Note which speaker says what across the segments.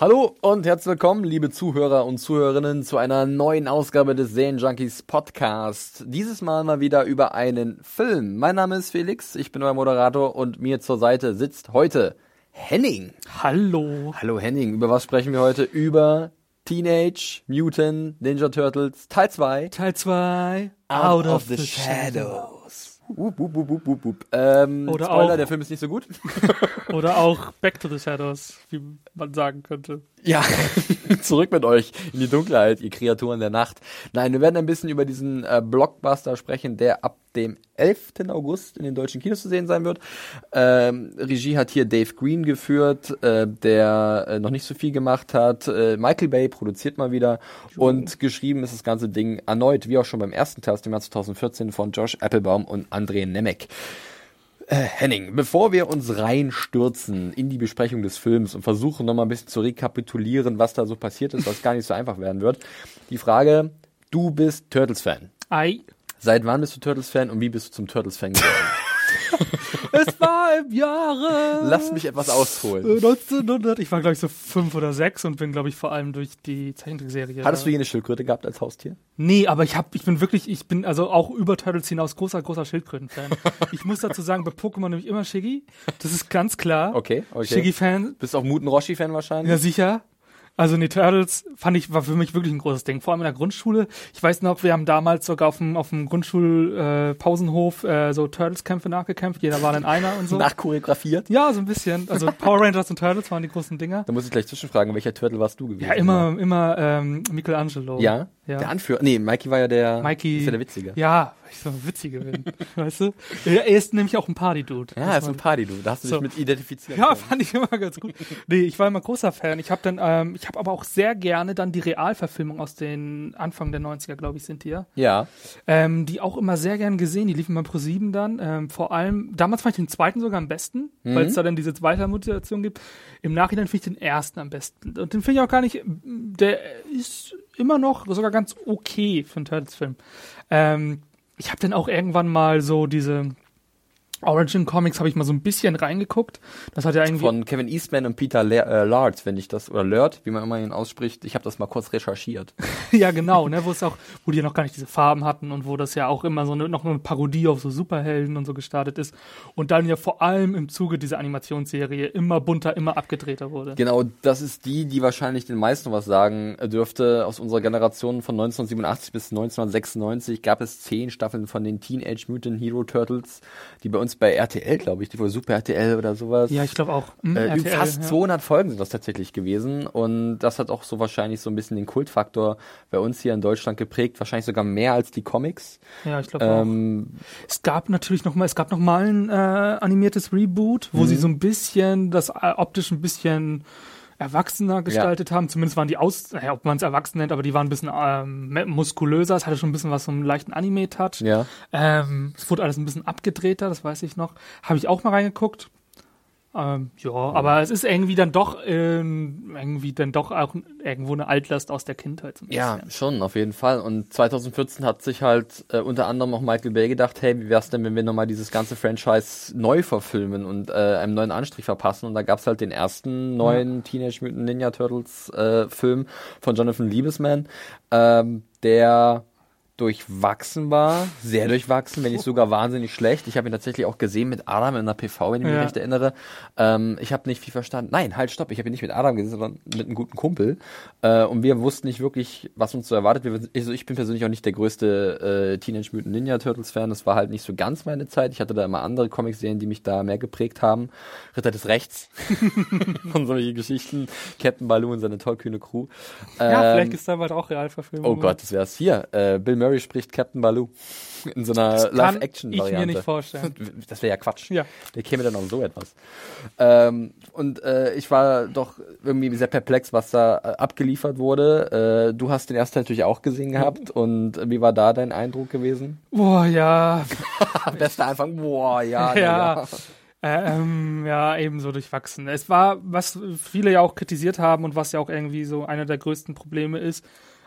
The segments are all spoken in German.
Speaker 1: Hallo und herzlich willkommen, liebe Zuhörer und Zuhörerinnen, zu einer neuen Ausgabe des Serienjunkies Podcast. Dieses Mal mal wieder über einen Film. Mein Name ist Felix, ich bin euer Moderator und mir zur Seite sitzt heute Henning.
Speaker 2: Hallo.
Speaker 1: Hallo Henning, über was sprechen wir heute? Über Teenage Mutant Ninja Turtles Teil 2.
Speaker 2: Teil 2.
Speaker 1: Out, of, the, shadows. Wup, wup, wup, wup, wup, wup. Ähm,
Speaker 2: Oder
Speaker 1: Spoiler,
Speaker 2: auch-
Speaker 1: der Film ist nicht so gut.
Speaker 2: Oder auch Back to the Shadows, wie man sagen könnte.
Speaker 1: Ja, zurück mit euch in die Dunkelheit, ihr Kreaturen der Nacht. Nein, wir werden ein bisschen über diesen äh, Blockbuster sprechen, der ab dem 11. August in den deutschen Kinos zu sehen sein wird. Ähm, Regie hat hier Dave Green geführt, äh, der äh, noch nicht so viel gemacht hat. Äh, Michael Bay produziert mal wieder und geschrieben ist das ganze Ding erneut, wie auch schon beim ersten Teil aus dem Jahr 2014 von Josh Applebaum und André Nemec. Äh, Henning, bevor wir uns reinstürzen in die Besprechung des Films und versuchen nochmal ein bisschen zu rekapitulieren, was da so passiert ist, was gar nicht so einfach werden wird, die Frage, du bist Turtles-Fan.
Speaker 2: Ei.
Speaker 1: Seit wann bist du Turtles-Fan und wie bist du zum Turtles-Fan geworden?
Speaker 2: Es war im Jahre.
Speaker 1: Lass mich etwas ausholen.
Speaker 2: äh, 1900. Ich war, glaube ich, so fünf oder sechs und bin, glaube ich, vor allem durch die Zeichentrickserie.
Speaker 1: Hattest du hier eine Schildkröte gehabt als Haustier?
Speaker 2: Nee, aber ich hab, ich bin wirklich, ich bin also auch über Turtles hinaus großer, großer Schildkröten-Fan. ich muss dazu sagen, bei Pokémon nämlich immer Shiggy. Das ist ganz klar.
Speaker 1: Okay, okay.
Speaker 2: Shiggy-Fan,
Speaker 1: Bist auch Muten Roshi-Fan wahrscheinlich?
Speaker 2: Ja, sicher. Also nee, Turtles fand ich, war für mich wirklich ein großes Ding. Vor allem in der Grundschule. Ich weiß noch, wir haben damals sogar auf dem, auf dem Grundschul-Pausenhof äh, äh, so Turtles-Kämpfe nachgekämpft. Jeder war dann einer und so.
Speaker 1: Nachchoreografiert?
Speaker 2: ja, so ein bisschen. Also Power Rangers und Turtles waren die großen Dinger.
Speaker 1: Da muss ich gleich zwischenfragen, welcher Turtle warst du gewesen?
Speaker 2: Ja, immer, immer ähm, Michelangelo.
Speaker 1: Ja?
Speaker 2: Ja.
Speaker 1: Der Anführer. Nee, Mikey war ja der,
Speaker 2: Mikey.
Speaker 1: ist ja der Witzige.
Speaker 2: Ja, ich so ein Witziger bin. weißt du? Er ist nämlich auch ein Party-Dude.
Speaker 1: Ja, ist ein Party, du. Da hast du
Speaker 2: So.
Speaker 1: dich mit identifiziert.
Speaker 2: Ja, fand ich immer ganz gut. Nee, ich war immer großer Fan. Ich habe dann, ähm, ich habe aber auch sehr gerne dann die Realverfilmung aus den Anfang der 90er, glaube ich, sind die ja.
Speaker 1: Ja.
Speaker 2: Ähm, die auch immer sehr gern gesehen. Die liefen bei Pro7 dann. Ähm, vor allem, damals fand ich den zweiten sogar am besten, weil es da dann diese Weitermutation gibt. Im Nachhinein finde ich den ersten am besten. Und den finde ich auch gar nicht, der ist immer noch sogar ganz okay für einen Turtles-Film. Ähm, ich habe dann auch irgendwann mal so diese Origin Comics habe ich mal so ein bisschen reingeguckt. Das hat ja irgendwie
Speaker 1: Von Kevin Eastman und Peter Le äh, Lard, wenn ich das, oder Lard, wie man immer ihn ausspricht. Ich habe das mal kurz recherchiert.
Speaker 2: ja genau, ne, wo es auch, wo die ja noch gar nicht diese Farben hatten und wo das ja auch immer so eine, noch eine Parodie auf so Superhelden und so gestartet ist und dann ja vor allem im Zuge dieser Animationsserie immer bunter, immer abgedrehter wurde.
Speaker 1: Genau, das ist die, die wahrscheinlich den meisten was sagen dürfte. Aus unserer Generation von 1987 bis 1996 gab es zehn Staffeln von den Teenage Mutant Hero Turtles, die bei uns bei RTL, glaube ich, die wohl Super RTL oder sowas.
Speaker 2: Ja, ich glaube auch. Hm,
Speaker 1: Äh,
Speaker 2: RTL,
Speaker 1: fast
Speaker 2: ja.
Speaker 1: 200 Folgen sind das tatsächlich gewesen und das hat auch so wahrscheinlich so ein bisschen den Kultfaktor bei uns hier in Deutschland geprägt, wahrscheinlich sogar mehr als die Comics.
Speaker 2: Ja, ich glaube auch.
Speaker 1: Ähm,
Speaker 2: Es gab natürlich noch mal, es gab noch mal ein äh, animiertes Reboot, wo
Speaker 1: Mhm.
Speaker 2: sie so ein bisschen das äh, optisch ein bisschen erwachsener gestaltet haben. Zumindest waren die aus, naja, ob man es erwachsen nennt, aber die waren ein bisschen ähm, muskulöser. Es hatte schon ein bisschen was einen leichten Anime-Touch.
Speaker 1: ja.
Speaker 2: Ähm, es wurde alles ein bisschen abgedrehter, das weiß ich noch. Habe ich auch mal reingeguckt. Ähm, ja, aber es ist irgendwie dann doch ähm, irgendwie dann doch auch irgendwo eine Altlast aus der Kindheit. So
Speaker 1: Ja, schon, auf jeden Fall. Und 2014 hat sich halt äh, unter anderem auch Michael Bay gedacht, hey, wie wär's denn, wenn wir nochmal dieses ganze Franchise neu verfilmen und äh, einem neuen Anstrich verpassen? Und da gab's halt den ersten neuen Teenage Mutant Ninja Turtles äh, Film von Jonathan Liebesman, ähm, der durchwachsen war, sehr durchwachsen, wenn nicht sogar wahnsinnig schlecht. Ich habe ihn tatsächlich auch gesehen mit Adam in der PV, wenn ich mich
Speaker 2: Ja.
Speaker 1: recht erinnere. Ähm, ich habe nicht viel verstanden. Nein, halt, stopp. Ich habe ihn nicht mit Adam gesehen, sondern mit einem guten Kumpel. Äh, und wir wussten nicht wirklich, was uns so erwartet. Wir, also ich bin persönlich auch nicht der größte äh, Teenage Mutant Ninja Turtles Fan. Das war halt nicht so ganz meine Zeit. Ich hatte da immer andere Comics-Serien, die mich da mehr geprägt haben. Ritter des Rechts und solche Geschichten. Captain Baloo und seine tollkühne Crew.
Speaker 2: ja,
Speaker 1: Ähm,
Speaker 2: vielleicht ist da bald auch Realverfilmung.
Speaker 1: Oh Gott, das wär's hier. Äh, Bill Murray Murray spricht Captain Baloo in so einer
Speaker 2: Kann ich
Speaker 1: Live-Action-Variante.
Speaker 2: mir nicht vorstellen.
Speaker 1: Das wäre ja Quatsch.
Speaker 2: Ja.
Speaker 1: Der käme dann auf so etwas. Ähm, und äh, ich war doch irgendwie sehr perplex, was da äh, abgeliefert wurde. Äh, du hast den ersten natürlich auch gesehen gehabt. Und wie war da dein Eindruck gewesen?
Speaker 2: Boah, ja,
Speaker 1: Bester Anfang. Boah, ja. na
Speaker 2: ja. Ähm, ja, ebenso durchwachsen. Es war, was viele ja auch kritisiert haben und was ja auch irgendwie so einer der größten Probleme ist,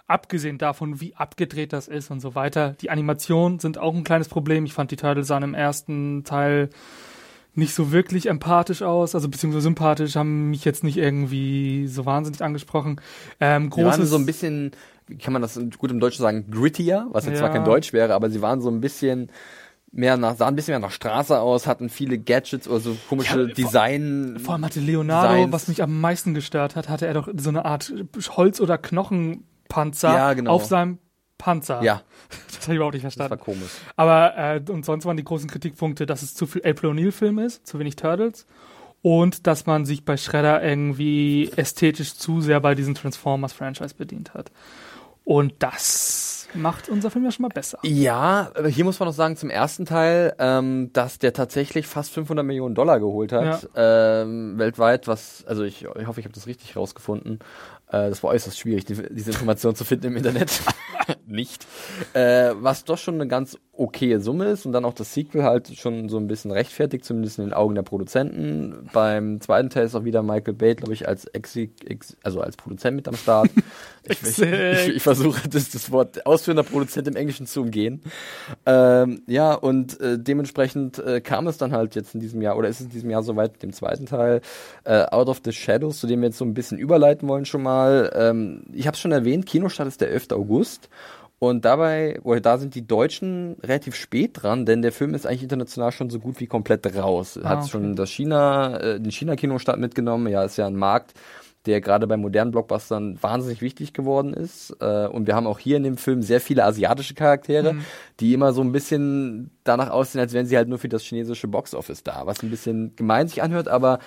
Speaker 2: abgesehen davon, wie abgedreht das ist und so weiter. Die Animationen sind auch ein kleines Problem. Ich fand die Turtles sahen im ersten Teil nicht so wirklich empathisch aus, also beziehungsweise sympathisch, haben mich jetzt nicht irgendwie so wahnsinnig angesprochen. Ähm,
Speaker 1: Die waren
Speaker 2: großes,
Speaker 1: so ein bisschen, wie kann man das gut im Deutschen sagen, grittier, was jetzt zwar
Speaker 2: Ja.
Speaker 1: kein Deutsch wäre, aber sie waren so ein bisschen mehr nach, sahen ein bisschen mehr nach Straße aus, hatten viele Gadgets oder so komische
Speaker 2: Ja, vor-
Speaker 1: Design.
Speaker 2: Vor allem hatte Leonardo,
Speaker 1: Designs.
Speaker 2: was mich am meisten gestört hat, hatte er doch so eine Art Holz- oder Knochenpanzer
Speaker 1: Ja, genau.
Speaker 2: auf seinem Panzer.
Speaker 1: Ja,
Speaker 2: Das habe ich überhaupt nicht
Speaker 1: das war
Speaker 2: verstanden.
Speaker 1: komisch.
Speaker 2: Aber äh, und sonst waren die großen Kritikpunkte, dass es zu viel April O'Neil-Film ist, zu wenig Turtles und dass man sich bei Shredder irgendwie ästhetisch zu sehr bei diesem Transformers-Franchise bedient hat. Und das macht unser Film ja schon mal besser.
Speaker 1: Ja, aber hier muss man noch sagen zum ersten Teil, ähm, dass der tatsächlich fast 500 Millionen Dollar geholt hat ähm, weltweit. Was, also ich, ich hoffe, ich habe das richtig rausgefunden. Äh, das war äußerst schwierig, die, diese Information zu finden im Internet. Nicht. Äh, was doch schon eine ganz okaye Summe ist und dann auch das Sequel halt schon so ein bisschen rechtfertigt, zumindest in den Augen der Produzenten. Beim zweiten Teil ist auch wieder Michael Bay, glaube ich, als Exi, ex, also als Produzent mit am Start. ich, ich, ich, ich versuche das, das Wort ausführender Produzent im Englischen zu umgehen. Ähm, ja, und äh, dementsprechend äh, kam es dann halt jetzt in diesem Jahr, oder ist es in diesem Jahr soweit mit dem zweiten Teil, äh, Out of the Shadows, zu dem wir jetzt so ein bisschen überleiten wollen schon mal. Ähm, ich habe es schon erwähnt, Kinostart ist der 11. August. Und dabei, oder da sind die Deutschen relativ spät dran, denn der Film ist eigentlich international schon so gut wie komplett raus.
Speaker 2: Ah,
Speaker 1: Hat
Speaker 2: okay.
Speaker 1: schon das China, äh, den China-Kinostart mitgenommen. Ja, ist ja ein Markt, der gerade bei modernen Blockbustern wahnsinnig wichtig geworden ist. Äh, und wir haben auch hier in dem Film sehr viele asiatische Charaktere, die immer so ein bisschen danach aussehen, als wären sie halt nur für das chinesische Boxoffice da, was ein bisschen gemein sich anhört, aber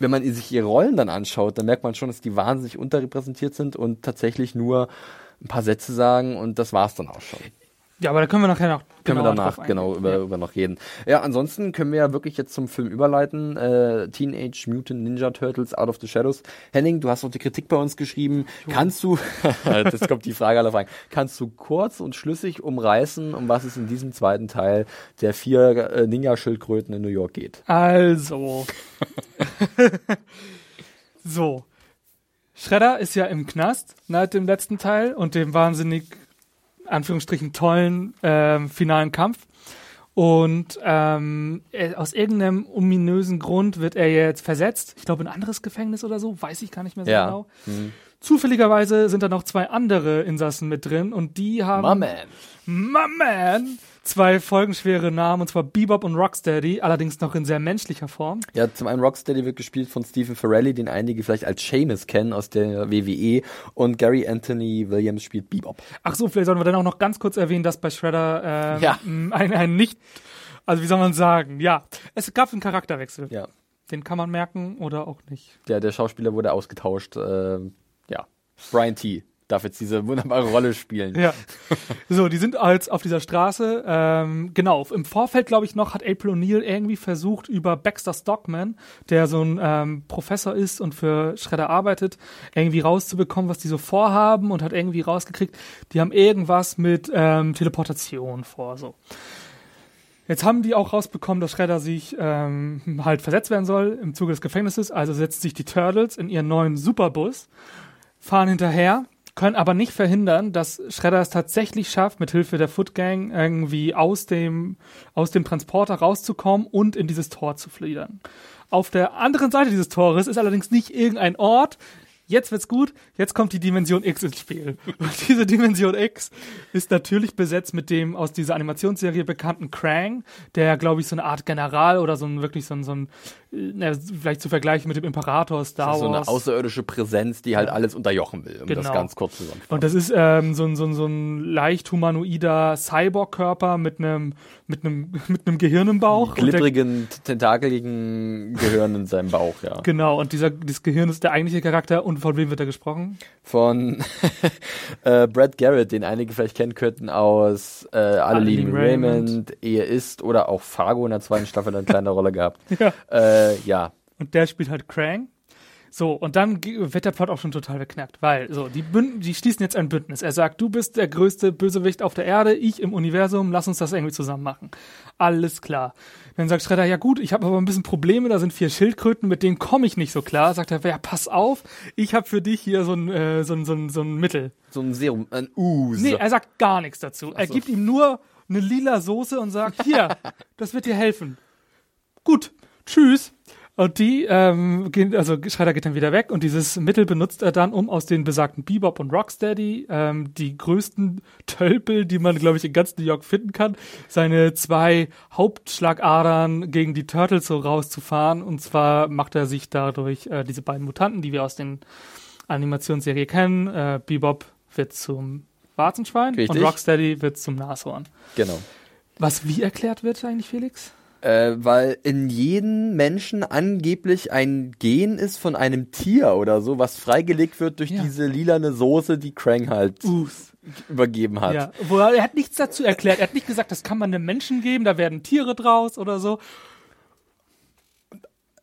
Speaker 1: wenn man sich ihre Rollen dann anschaut, dann merkt man schon, dass die wahnsinnig unterrepräsentiert sind und tatsächlich nur ein paar Sätze sagen und das war's dann auch schon.
Speaker 2: Ja, aber da können wir nachher noch
Speaker 1: Können wir danach genau über,
Speaker 2: Ja.
Speaker 1: über noch reden. Ja, ansonsten können wir ja wirklich jetzt zum Film überleiten. Äh, Teenage Mutant Ninja Turtles Out of the Shadows. Henning, du hast auch die Kritik bei uns geschrieben. Kannst du, das kommt die Frage aller Fragen, kannst du kurz und schlüssig umreißen, um was es in diesem zweiten Teil der vier äh, Ninja-Schildkröten in New York geht?
Speaker 2: Also. so. Shredder ist ja im Knast nach dem letzten Teil und dem wahnsinnig, Anführungsstrichen, tollen ähm, finalen Kampf. Und ähm, er, aus irgendeinem ominösen Grund wird er jetzt versetzt. Ich glaube, in ein anderes Gefängnis oder so, weiß ich gar nicht mehr so
Speaker 1: Ja.
Speaker 2: genau.
Speaker 1: Hm.
Speaker 2: Zufälligerweise sind da noch zwei andere Insassen mit drin und die haben.
Speaker 1: My man.
Speaker 2: My man! Zwei folgenschwere Namen, und zwar Bebop und Rocksteady, allerdings noch in sehr menschlicher Form.
Speaker 1: Ja, zum einen Rocksteady wird gespielt von Stephen Farrelly, den einige vielleicht als Seamus kennen aus der WWE und Gary Anthony Williams spielt Bebop.
Speaker 2: Ach so, vielleicht sollten wir dann auch noch ganz kurz erwähnen, dass bei Shredder ähm,
Speaker 1: Ja.
Speaker 2: ein, ein nicht, also wie soll man sagen, ja, es gab einen Charakterwechsel.
Speaker 1: Ja.
Speaker 2: Den kann man merken oder auch nicht.
Speaker 1: Der, der Schauspieler wurde ausgetauscht. Äh, ja, Brian T. darf jetzt diese wunderbare Rolle spielen.
Speaker 2: Ja. so, die sind als auf dieser Straße, ähm, genau, im Vorfeld, glaube ich, noch hat April O'Neil irgendwie versucht, über Baxter Stockman, der so ein ähm, Professor ist und für Shredder arbeitet, irgendwie rauszubekommen, was die so vorhaben und hat irgendwie rausgekriegt, die haben irgendwas mit ähm, Teleportation vor, so. Jetzt haben die auch rausbekommen, dass Shredder sich ähm, halt versetzt werden soll im Zuge des Gefängnisses. Also setzen sich die Turtles in ihren neuen Superbus, fahren hinterher, können aber nicht verhindern, dass Shredder es tatsächlich schafft, mit Hilfe der Foot Gang irgendwie aus dem, aus dem Transporter rauszukommen und in dieses Tor zu fliedern. Auf der anderen Seite dieses Tores ist allerdings nicht irgendein Ort. Jetzt wird's gut, jetzt kommt die Dimension X ins Spiel. Und diese Dimension X ist natürlich besetzt mit dem aus dieser Animationsserie bekannten Krang, der, glaube ich, so eine Art General oder so ein wirklich so ein, so ein na, vielleicht zu vergleichen mit dem Imperator Star
Speaker 1: Das ist so eine
Speaker 2: Wars.
Speaker 1: außerirdische Präsenz, die halt alles unterjochen will, um das
Speaker 2: Genau.
Speaker 1: ganz kurz zusammenzufassen.
Speaker 2: Und das ist ähm, so, ein, so, ein, so ein leicht humanoider Cyborg-Körper mit einem mit einem mit einem Gehirn im Bauch.
Speaker 1: Glibbrigen, tentakeligen Gehirn in seinem Bauch, ja.
Speaker 2: genau, und dieser, dieses Gehirn ist der eigentliche Charakter. Und von wem wird er gesprochen?
Speaker 1: Von äh, Brad Garrett, den einige vielleicht kennen könnten aus äh, Alle, lieben Raymond,
Speaker 2: Raymond.
Speaker 1: Ehe ist oder auch Fargo in der zweiten Staffel eine kleine Rolle gehabt.
Speaker 2: Ja.
Speaker 1: Äh, ja,
Speaker 2: Und der spielt halt Krang. So, und dann wird der Plot auch schon total beknackt, weil, so, die, Bünd die schließen jetzt ein Bündnis. Er sagt, du bist der größte Bösewicht auf der Erde, ich im Universum, lass uns das irgendwie zusammen machen. Alles klar. Dann sagt Shredder, ja gut, ich habe aber ein bisschen Probleme, da sind vier Schildkröten, mit denen komme ich nicht so klar. Sagt er, ja, pass auf, ich habe für dich hier so ein, äh, so ein, so ein, so ein Mittel.
Speaker 1: so ein Serum, ein Ooze.
Speaker 2: Nee, er sagt gar nichts dazu. Er
Speaker 1: so.
Speaker 2: gibt ihm nur eine lila Soße und sagt, hier, das wird dir helfen. Gut, tschüss. Und die, ähm, gehen, also Schreider geht dann wieder weg und dieses Mittel benutzt er dann, um aus den besagten Bebop und Rocksteady, ähm, die größten Tölpel, die man, glaube ich, in ganz New York finden kann, seine zwei Hauptschlagadern gegen die Turtles so rauszufahren. Und zwar macht er sich dadurch äh, diese beiden Mutanten, die wir aus den Animationsserie kennen. Äh, Bebop wird zum Warzenschwein
Speaker 1: Richtig.
Speaker 2: und Rocksteady wird zum Nashorn.
Speaker 1: Genau.
Speaker 2: Was wie erklärt wird eigentlich, Felix?
Speaker 1: Äh, weil in jedem Menschen angeblich ein Gen ist von einem Tier oder so, was freigelegt wird durch
Speaker 2: Ja.
Speaker 1: diese lilane Soße, die Krang halt
Speaker 2: Us.
Speaker 1: übergeben hat.
Speaker 2: Ja, wo er, er hat nichts dazu erklärt. Er hat nicht gesagt, das kann man einem Menschen geben, da werden Tiere draus oder so.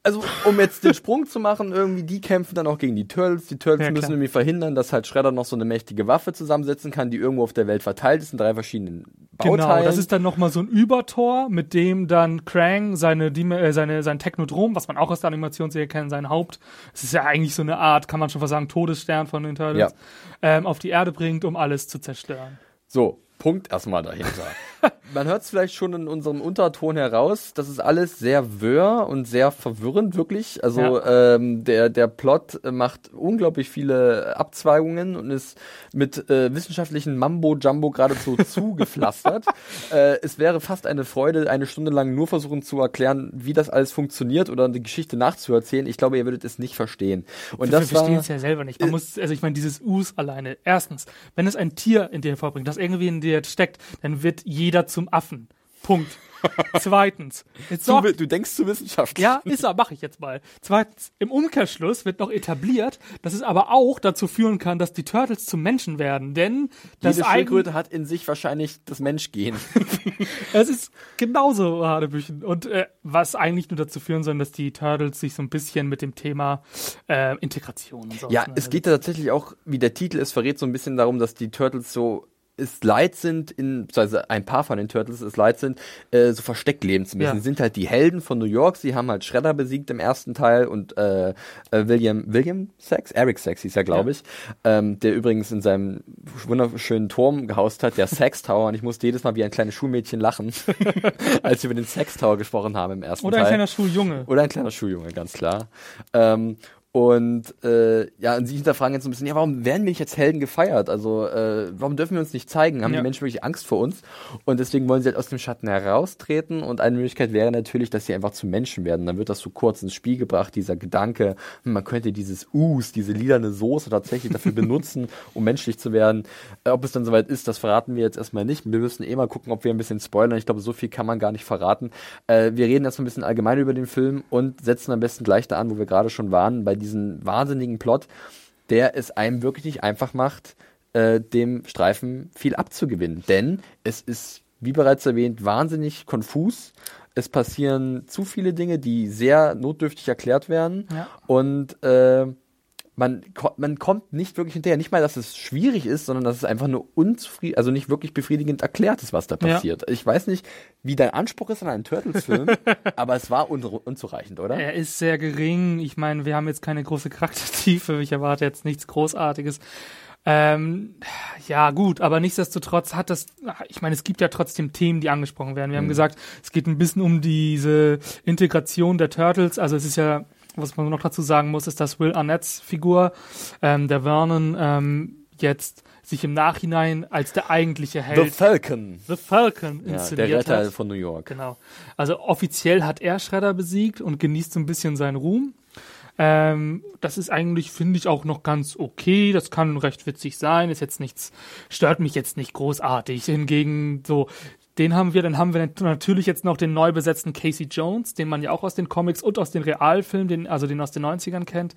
Speaker 1: Also, um jetzt den Sprung zu machen, irgendwie, die kämpfen dann auch gegen die Turtles. Die Turtles
Speaker 2: Ja,
Speaker 1: müssen
Speaker 2: klar.
Speaker 1: irgendwie verhindern, dass halt Shredder noch so eine mächtige Waffe zusammensetzen kann, die irgendwo auf der Welt verteilt ist in drei verschiedenen Bauteilen.
Speaker 2: Genau, das ist dann nochmal so ein Übertor, mit dem dann Krang seine, äh, seine, sein Technodrom, was man auch aus der Animationsserie kennt, sein Haupt, es ist ja eigentlich so eine Art, kann man schon fast sagen, Todesstern von den Turtles, ähm, auf die Erde bringt, um alles zu zerstören.
Speaker 1: So, Punkt erstmal dahinter. Man hört es vielleicht schon in unserem Unterton heraus, das ist alles sehr wirr und sehr verwirrend, wirklich. Also ähm, der, der Plot macht unglaublich viele Abzweigungen und ist mit äh, wissenschaftlichen Mambo-Jumbo geradezu zugepflastert. äh, es wäre fast eine Freude, eine Stunde lang nur versuchen zu erklären, wie das alles funktioniert oder eine Geschichte nachzuerzählen. Ich glaube, ihr würdet es nicht verstehen. Und
Speaker 2: Wir
Speaker 1: das war,
Speaker 2: verstehen es ja selber nicht. Man
Speaker 1: äh,
Speaker 2: muss, also ich meine, dieses Us alleine. Erstens, wenn es ein Tier in dir hervorbringt, das irgendwie in dir steckt, dann wird jeder zum Affen. Punkt. Zweitens, jetzt
Speaker 1: du, du denkst zu wissenschaftlich.
Speaker 2: ja, ist er, mache ich jetzt mal. Zweitens, im Umkehrschluss wird noch etabliert, dass es aber auch dazu führen kann, dass die Turtles zum Menschen werden, denn das
Speaker 1: Jede Schildkröte hat in sich wahrscheinlich das Menschgehen.
Speaker 2: es ist genauso Hanebüchen und äh, was eigentlich nur dazu führen soll, dass die Turtles sich so ein bisschen mit dem Thema äh, Integration und so
Speaker 1: Ja, es geht ja tatsächlich auch, wie der Titel es verrät, so ein bisschen darum, dass die Turtles so es leid sind, in, beziehungsweise ein paar von den Turtles es leid sind, äh, so versteckt leben zu müssen.
Speaker 2: Ja.
Speaker 1: Sie sind halt die Helden von New York, sie haben halt Shredder besiegt im ersten Teil und äh, äh, William, William Sachs? Eric Sachs hieß er, glaube
Speaker 2: Ja.
Speaker 1: ich, ähm, der übrigens in seinem wunderschönen Turm gehaust hat, der Sex Tower, und ich musste jedes Mal wie ein kleines Schulmädchen lachen, als wir über den Sex Tower gesprochen haben im ersten
Speaker 2: Oder
Speaker 1: Teil.
Speaker 2: ein kleiner Schuljunge.
Speaker 1: Oder ein kleiner Schuljunge, ganz klar. Ähm, und äh, ja, und sie hinterfragen jetzt so ein bisschen, ja, warum werden wir nicht als Helden gefeiert? Also, äh, warum dürfen wir uns nicht zeigen? Haben
Speaker 2: Ja.
Speaker 1: die Menschen wirklich Angst vor uns? Und deswegen wollen sie halt aus dem Schatten heraustreten. Und eine Möglichkeit wäre natürlich, dass sie einfach zu Menschen werden. Dann wird das so kurz ins Spiel gebracht, dieser Gedanke, hm, man könnte dieses Us, diese lilane Soße tatsächlich dafür benutzen, um menschlich zu werden. Äh, ob es dann soweit ist, das verraten wir jetzt erstmal nicht. Wir müssen eh mal gucken, ob wir ein bisschen spoilern. Ich glaube, so viel kann man gar nicht verraten. Äh, wir reden erstmal ein bisschen allgemein über den Film und setzen am besten gleich da an, wo wir gerade schon waren, bei diesem wahnsinnigen Plot, der es einem wirklich nicht einfach macht, äh, dem Streifen viel abzugewinnen. Denn es ist, wie bereits erwähnt, wahnsinnig konfus. Es passieren zu viele Dinge, die sehr notdürftig erklärt werden.
Speaker 2: Ja.
Speaker 1: Und äh, man, man kommt nicht wirklich hinterher. Nicht mal, dass es schwierig ist, sondern dass es einfach nur unzufrieden, also nicht wirklich befriedigend erklärt ist, was da
Speaker 2: Ja.
Speaker 1: passiert. Ich weiß nicht, wie dein Anspruch ist an einen Turtles-Film, aber es war un unzureichend, oder?
Speaker 2: Er ist sehr gering. Ich meine, wir haben jetzt keine große Charaktertiefe. Ich erwarte jetzt nichts Großartiges. Ähm, ja, gut, aber nichtsdestotrotz hat das, ich meine, es gibt ja trotzdem Themen, die angesprochen werden. Wir haben gesagt, es geht ein bisschen um diese Integration der Turtles. Also es ist ja, was man noch dazu sagen muss, ist, dass Will Arnett's Figur, ähm, der Vernon, ähm, jetzt sich im Nachhinein als der eigentliche
Speaker 1: The
Speaker 2: Held
Speaker 1: Falcon.
Speaker 2: The Falcon
Speaker 1: Ja,
Speaker 2: inszeniert
Speaker 1: der Retter
Speaker 2: hat.
Speaker 1: von New York.
Speaker 2: Genau. Also offiziell hat er Shredder besiegt und genießt so ein bisschen seinen Ruhm. Ähm, das ist eigentlich, finde ich, auch noch ganz okay. Das kann recht witzig sein. Ist jetzt nichts, stört mich jetzt nicht großartig. Hingegen so Den haben wir, dann haben wir natürlich jetzt noch den neu besetzten Casey Jones, den man ja auch aus den Comics und aus den Realfilmen, den, also den aus den 90ern kennt,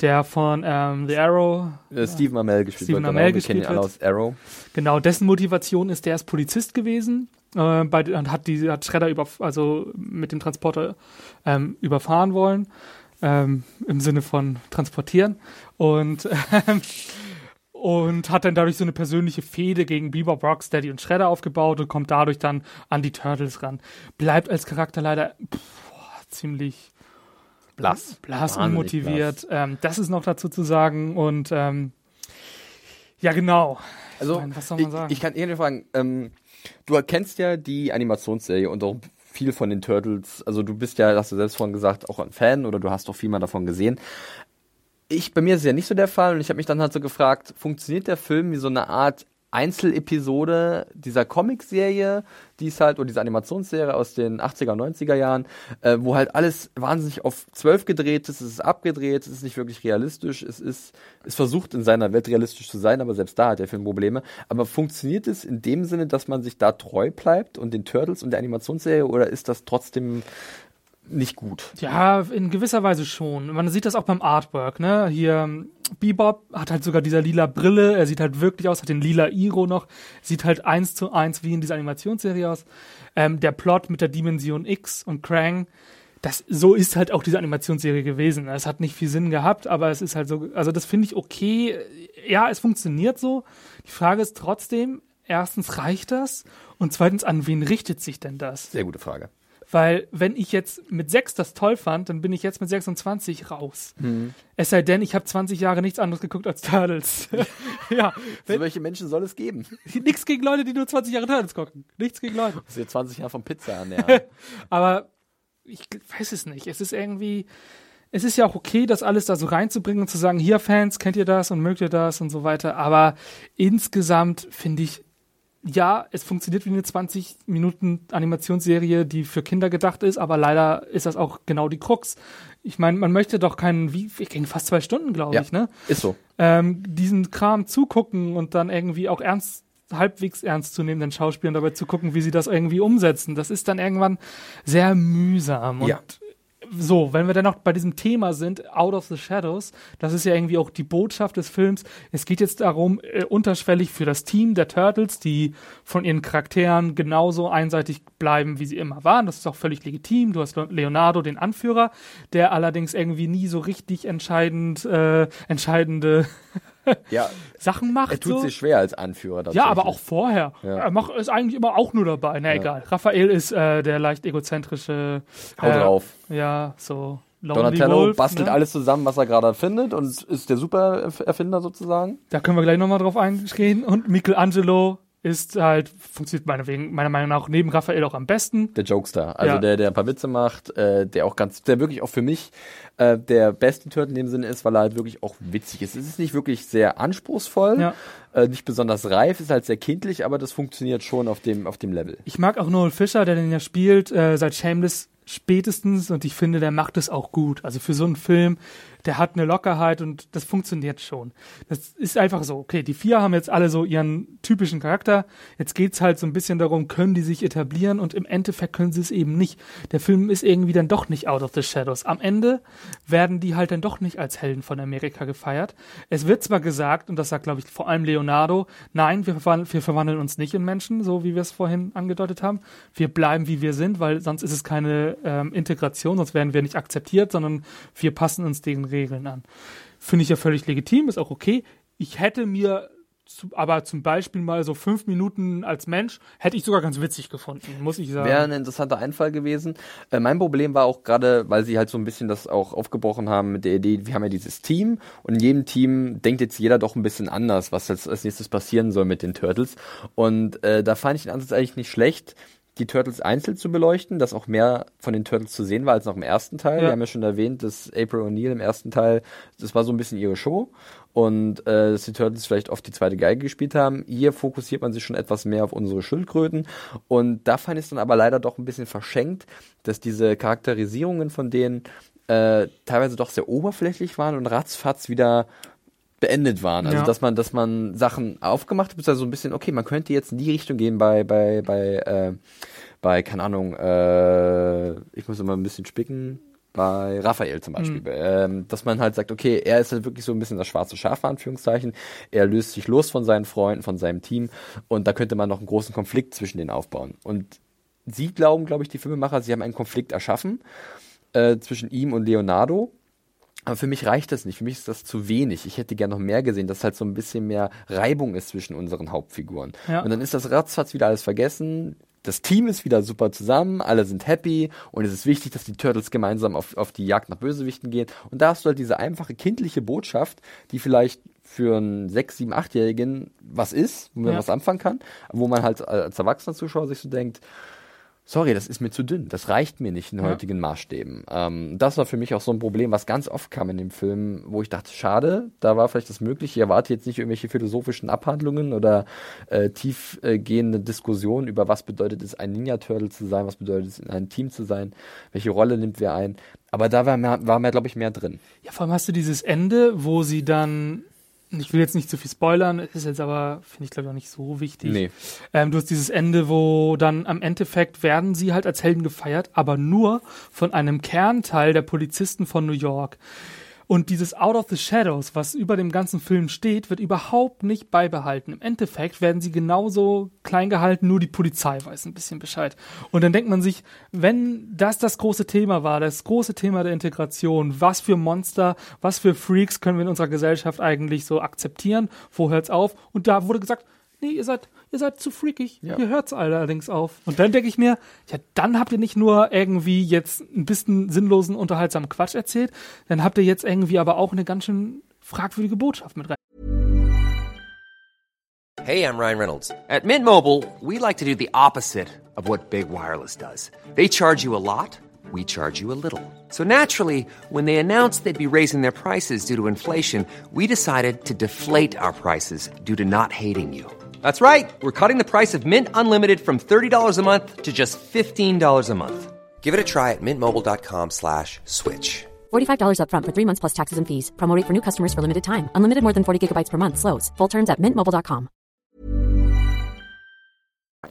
Speaker 2: der von ähm, The Arrow.
Speaker 1: Äh, Stephen Amell gespielt
Speaker 2: Stephen
Speaker 1: wird.
Speaker 2: Amell
Speaker 1: genau. Wir
Speaker 2: gespielt
Speaker 1: kennen ihn alle aus Arrow.
Speaker 2: Genau, dessen Motivation ist, der ist Polizist gewesen, äh, bei, und hat die hat Shredder über, also mit dem Transporter ähm, überfahren wollen, ähm, im Sinne von transportieren und ähm, und hat dann dadurch so eine persönliche Fehde gegen Bebop, Rocksteady und Shredder aufgebaut und kommt dadurch dann an die Turtles ran. Bleibt als Charakter leider pff, ziemlich
Speaker 1: Blass.
Speaker 2: blass, unmotiviert. Ähm, das ist noch dazu zu sagen und ähm, ja genau.
Speaker 1: Also,
Speaker 2: Ich meine, was soll man
Speaker 1: ich,
Speaker 2: sagen?
Speaker 1: ich kann eher fragen, ähm, du kennst ja die Animationsserie und auch viel von den Turtles. Also du bist ja, hast du selbst vorhin gesagt, auch ein Fan oder du hast doch viel mal davon gesehen. Ich, bei mir ist es ja nicht so der Fall und ich habe mich dann halt so gefragt, funktioniert der Film wie so eine Art Einzelepisode dieser Comicserie, die ist halt, oder diese Animationsserie aus den 80er, 90er Jahren, äh, wo halt alles wahnsinnig auf 12 gedreht ist, es ist abgedreht, es ist nicht wirklich realistisch, es ist, es versucht in seiner Welt realistisch zu sein, aber selbst da hat der Film Probleme. Aber funktioniert es in dem Sinne, dass man sich da treu bleibt und den Turtles und der Animationsserie oder ist das trotzdem nicht gut?
Speaker 2: Ja, in gewisser Weise schon. Man sieht das auch beim Artwork, ne? Hier, Bebop hat halt sogar dieser lila Brille, er sieht halt wirklich aus, hat den lila Iro noch, sieht halt eins zu eins wie in dieser Animationsserie aus. Ähm, der Plot mit der Dimension X und Krang, das, so ist halt auch diese Animationsserie gewesen. Es hat nicht viel Sinn gehabt, aber es ist halt so, also das finde ich okay. Ja, es funktioniert so. Die Frage ist trotzdem, erstens reicht das und zweitens, an wen richtet sich denn das?
Speaker 1: Sehr gute Frage.
Speaker 2: Weil, wenn ich jetzt mit 6 das toll fand, dann bin ich jetzt mit 26 raus.
Speaker 1: Mhm.
Speaker 2: Es sei denn, ich habe 20 Jahre nichts anderes geguckt als Turtles. ja,
Speaker 1: So welche Menschen soll es geben?
Speaker 2: nichts gegen Leute, die nur 20 Jahre Turtles gucken. Nichts gegen Leute.
Speaker 1: Das ist jetzt 20 Jahre von Pizza ernähren.
Speaker 2: Aber ich weiß es nicht. Es ist irgendwie, es ist ja auch okay, das alles da so reinzubringen und zu sagen, hier Fans, kennt ihr das und mögt ihr das und so weiter. Aber insgesamt finde ich, ja, es funktioniert wie eine 20 Minuten Animationsserie, die für Kinder gedacht ist, aber leider ist das auch genau die Krux. Ich meine, man möchte doch keinen, wie, wir gehen fast zwei Stunden, glaube
Speaker 1: Ja.
Speaker 2: ich, ne?
Speaker 1: ist so.
Speaker 2: Ähm, diesen Kram zugucken und dann irgendwie auch ernst, halbwegs ernst zu nehmenden Schauspielern dabei zu gucken, wie sie das irgendwie umsetzen. Das ist dann irgendwann sehr mühsam. Und
Speaker 1: Ja.
Speaker 2: So, wenn wir dann noch bei diesem Thema sind, Out of the Shadows, das ist ja irgendwie auch die Botschaft des Films. Es geht jetzt darum, äh, unterschwellig für das Team der Turtles, die von ihren Charakteren genauso einseitig bleiben, wie sie immer waren. Das ist auch völlig legitim. Du hast Leonardo, den Anführer, der allerdings irgendwie nie so richtig entscheidend, äh, entscheidende
Speaker 1: Ja,
Speaker 2: Sachen macht.
Speaker 1: er tut
Speaker 2: so.
Speaker 1: sich schwer als Anführer.
Speaker 2: Ja, aber auch vorher.
Speaker 1: Ja.
Speaker 2: Er macht, ist eigentlich immer auch nur dabei. Na egal. Raphael ist äh, der leicht egozentrische.
Speaker 1: Hau
Speaker 2: äh,
Speaker 1: drauf.
Speaker 2: Ja, so. Lonely
Speaker 1: Donatello
Speaker 2: Wolf,
Speaker 1: bastelt
Speaker 2: ne?
Speaker 1: alles zusammen, was er gerade findet und ist der Super-Erfinder sozusagen.
Speaker 2: Da können wir gleich nochmal drauf eingehen. Und Michelangelo ist halt, funktioniert meiner, wegen, meiner Meinung nach neben Raphael auch am besten.
Speaker 1: Der Jokester. Also
Speaker 2: Ja.
Speaker 1: der, der ein paar Witze macht, äh, der auch ganz, der wirklich auch für mich äh, der beste Turtle in dem Sinne ist, weil er halt wirklich auch witzig ist. Es ist nicht wirklich sehr anspruchsvoll,
Speaker 2: Ja.
Speaker 1: äh, nicht besonders reif, ist halt sehr kindlich, aber das funktioniert schon auf dem, auf dem Level.
Speaker 2: Ich mag auch Noel Fischer, der den ja spielt, äh, seit Shameless spätestens und ich finde, der macht es auch gut. Also für so einen Film, der hat eine Lockerheit und das funktioniert schon. Das ist einfach so, okay, die vier haben jetzt alle so ihren typischen Charakter. Jetzt geht's halt so ein bisschen darum, können die sich etablieren und im Endeffekt können sie es eben nicht. Der Film ist irgendwie dann doch nicht out of the shadows. Am Ende werden die halt dann doch nicht als Helden von Amerika gefeiert. Es wird zwar gesagt, und das sagt, glaube ich, vor allem Leonardo, nein, wir, verwandeln- wir verwandeln uns nicht in Menschen, so wie wir es vorhin angedeutet haben. Wir bleiben, wie wir sind, weil sonst ist es keine ähm, Integration, sonst werden wir nicht akzeptiert, sondern wir passen uns den Regeln an. Finde ich ja völlig legitim, ist auch okay. Ich hätte mir zu, aber zum Beispiel mal so fünf Minuten als Mensch, hätte ich sogar ganz witzig gefunden, muss ich sagen.
Speaker 1: Wäre ein interessanter Einfall gewesen. Äh, mein Problem war auch gerade, weil sie halt so ein bisschen das auch aufgebrochen haben mit der Idee, wir haben ja dieses Team und in jedem Team denkt jetzt jeder doch ein bisschen anders, was jetzt als nächstes passieren soll mit den Turtles. Und äh, da fand ich den Ansatz eigentlich nicht schlecht, die Turtles einzeln zu beleuchten, dass auch mehr von den Turtles zu sehen war als noch im ersten Teil.
Speaker 2: Ja.
Speaker 1: Wir haben ja schon erwähnt, dass April O'Neil im ersten Teil, das war so ein bisschen ihre Show und äh, dass die Turtles vielleicht oft die zweite Geige gespielt haben. Hier fokussiert man sich schon etwas mehr auf unsere Schildkröten und da fand ich es dann aber leider doch ein bisschen verschenkt, dass diese Charakterisierungen von denen äh, teilweise doch sehr oberflächlich waren und ratzfatz wieder beendet waren. Also
Speaker 2: Ja.
Speaker 1: dass man, dass man Sachen aufgemacht hat, bis da so ein bisschen, okay, man könnte jetzt in die Richtung gehen bei, bei, bei, äh, bei, keine Ahnung, äh, ich muss immer ein bisschen spicken. Bei Raphael zum Beispiel,
Speaker 2: Mhm.
Speaker 1: ähm, dass man halt sagt, okay, er ist halt wirklich so ein bisschen das schwarze Schaf, Anführungszeichen. Er löst sich los von seinen Freunden, von seinem Team und da könnte man noch einen großen Konflikt zwischen denen aufbauen. Und sie glauben, glaube ich, die Filmemacher, sie haben einen Konflikt erschaffen äh, zwischen ihm und Leonardo. Aber für mich reicht das nicht. Für mich ist das zu wenig. Ich hätte gerne noch mehr gesehen, dass halt so ein bisschen mehr Reibung ist zwischen unseren Hauptfiguren.
Speaker 2: Ja.
Speaker 1: Und dann ist das ratzfatz wieder alles vergessen. Das Team ist wieder super zusammen, alle sind happy und es ist wichtig, dass die Turtles gemeinsam auf, auf die Jagd nach Bösewichten gehen. Und da hast du halt diese einfache kindliche Botschaft, die vielleicht für einen 6-, 7-, 8-Jährigen was ist, wo man
Speaker 2: Ja.
Speaker 1: was anfangen kann, wo man halt als erwachsener Zuschauer sich so denkt, sorry, das ist mir zu dünn, das reicht mir nicht in
Speaker 2: Ja.
Speaker 1: heutigen Maßstäben. Ähm, das war für mich auch so ein Problem, was ganz oft kam in dem Film, wo ich dachte, schade, da war vielleicht das möglich. Ich erwarte jetzt nicht irgendwelche philosophischen Abhandlungen oder äh, tiefgehende Diskussionen über was bedeutet es, ein Ninja Turtle zu sein, was bedeutet es, in einem Team zu sein, welche Rolle nimmt wer ein. Aber da war mehr, war mehr glaube ich, mehr drin.
Speaker 2: Ja, vor allem hast du dieses Ende, wo sie dann, ich will jetzt nicht zu viel spoilern, ist jetzt aber, finde ich glaube ich auch nicht so wichtig. Ähm, du hast dieses Ende, wo dann am Endeffekt werden sie halt als Helden gefeiert, aber nur von einem Kernteil der Polizisten von New York. Und dieses Out of the Shadows, was über dem ganzen Film steht, wird überhaupt nicht beibehalten. Im Endeffekt werden sie genauso klein gehalten, nur die Polizei weiß ein bisschen Bescheid. Und dann denkt man sich, wenn das das große Thema war, das große Thema der Integration, was für Monster, was für Freaks können wir in unserer Gesellschaft eigentlich so akzeptieren, wo hört's auf? Und da wurde gesagt, nee, ihr seid, ihr seid zu freakig.
Speaker 1: Ja.
Speaker 2: Hier hört's allerdings auf. Und dann denke ich mir, ja, dann habt ihr nicht nur irgendwie jetzt ein bisschen sinnlosen, unterhaltsamen Quatsch erzählt, dann habt ihr jetzt irgendwie aber auch eine ganz schön fragwürdige Botschaft mit rein.
Speaker 3: Hey, I'm Ryan Reynolds. At Mint Mobile, we like to do the opposite of what Big Wireless does. They charge you a lot, we charge you a little. So naturally, when they announced they'd be raising their prices due to inflation, we decided to deflate our prices due to not hating you. That's right. We're cutting the price of Mint Unlimited from $30 a month to just $15 a month. Give it a try at mintmobile.com slash switch.
Speaker 4: $45 upfront for three months plus taxes and fees. Promo rate for new customers for limited time. Unlimited more than 40 gigabytes per month. Slows. Full terms at mintmobile.com.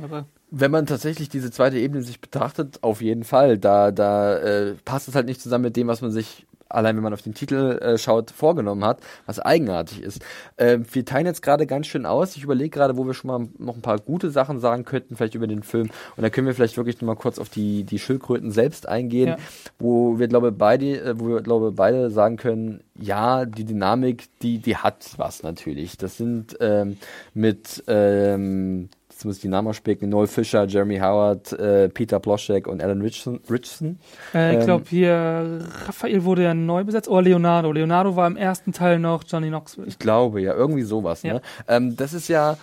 Speaker 2: Aber
Speaker 1: Wenn man tatsächlich diese zweite Ebene sich betrachtet, auf jeden Fall. Da, da äh, passt es halt nicht zusammen mit dem, was man sich, allein wenn man auf den Titel äh, schaut, vorgenommen hat, was eigenartig ist. Äh, wir teilen jetzt gerade ganz schön aus. Ich überlege gerade, wo wir schon mal noch ein paar gute Sachen sagen könnten, vielleicht über den Film. Und dann können wir vielleicht wirklich noch mal kurz auf die, die Schildkröten selbst eingehen,
Speaker 2: Ja.
Speaker 1: wo wir, glaube beide, äh, wo wir, glaube beide sagen können, ja, die Dynamik, die, die hat was natürlich. Das sind ähm, mit ähm, jetzt muss ich die Namen aussprechen, Noel Fisher, Jeremy Howard, äh, Peter Ploschek und Alan Richardson. Richardson.
Speaker 2: äh, ich
Speaker 1: Ähm,
Speaker 2: glaube hier, Raphael wurde ja neu besetzt, oder Leonardo. Leonardo war im ersten Teil noch Johnny Knoxville.
Speaker 1: Ich glaube, ja, irgendwie sowas.
Speaker 2: Ja.
Speaker 1: Ne? Ähm, das ist ja,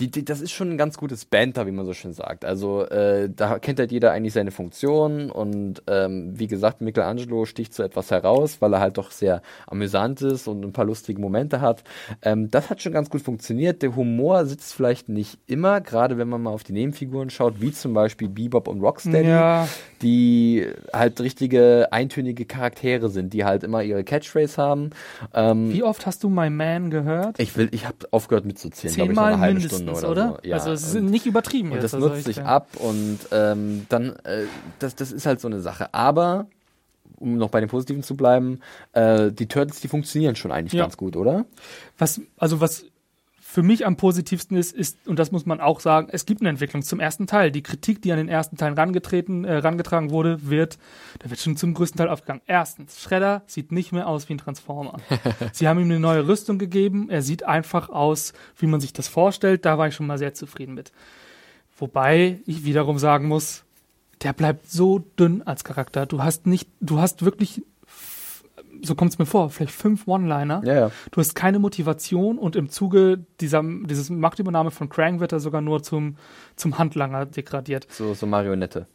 Speaker 1: die, die, das ist schon ein ganz gutes Banter, wie man so schön sagt. Also äh, da kennt halt jeder eigentlich seine Funktion und ähm, wie gesagt, Michelangelo sticht so etwas heraus, weil er halt doch sehr amüsant ist und ein paar lustige Momente hat. Ähm, das hat schon ganz gut funktioniert. Der Humor sitzt vielleicht nicht immer, gerade wenn man mal auf die Nebenfiguren schaut, wie zum Beispiel Bebop und Rocksteady,
Speaker 2: Ja.
Speaker 1: die halt richtige eintönige Charaktere sind, die halt immer ihre Catchphrase haben. Ähm,
Speaker 2: Wie oft hast du My Man gehört?
Speaker 1: ich will, ich habe aufgehört mitzuzählen, glaube ich, nach
Speaker 2: Zehnmal
Speaker 1: einer halben
Speaker 2: mindestens,
Speaker 1: Stunde
Speaker 2: oder?
Speaker 1: oder, so. Ja,
Speaker 2: also es ist nicht übertrieben
Speaker 1: und
Speaker 2: jetzt.
Speaker 1: das
Speaker 2: also
Speaker 1: nutzt
Speaker 2: ich,
Speaker 1: sich ab und ähm, dann, äh, das, das ist halt so eine Sache. Aber um noch bei den Positiven zu bleiben, äh, die Turtles, die funktionieren schon eigentlich
Speaker 2: Ja.
Speaker 1: ganz gut, oder?
Speaker 2: Was, also was für mich am positivsten ist, ist, und das muss man auch sagen, es gibt eine Entwicklung zum ersten Teil. Die Kritik, die an den ersten Teil rangetreten, äh, rangetragen wurde, wird, da wird schon zum größten Teil aufgegangen. Erstens, Shredder sieht nicht mehr aus wie ein Transformer. Sie haben ihm eine neue Rüstung gegeben. Er sieht einfach aus, wie man sich das vorstellt. Da war ich schon mal sehr zufrieden mit. Wobei ich wiederum sagen muss, der bleibt so dünn als Charakter. Du hast nicht, du hast wirklich, so kommt es mir vor, vielleicht fünf One-Liner.
Speaker 1: Ja, ja.
Speaker 2: Du hast keine Motivation und im Zuge dieser dieses Machtübernahme von Krang wird er sogar nur zum, zum Handlanger degradiert.
Speaker 1: So, so Marionette.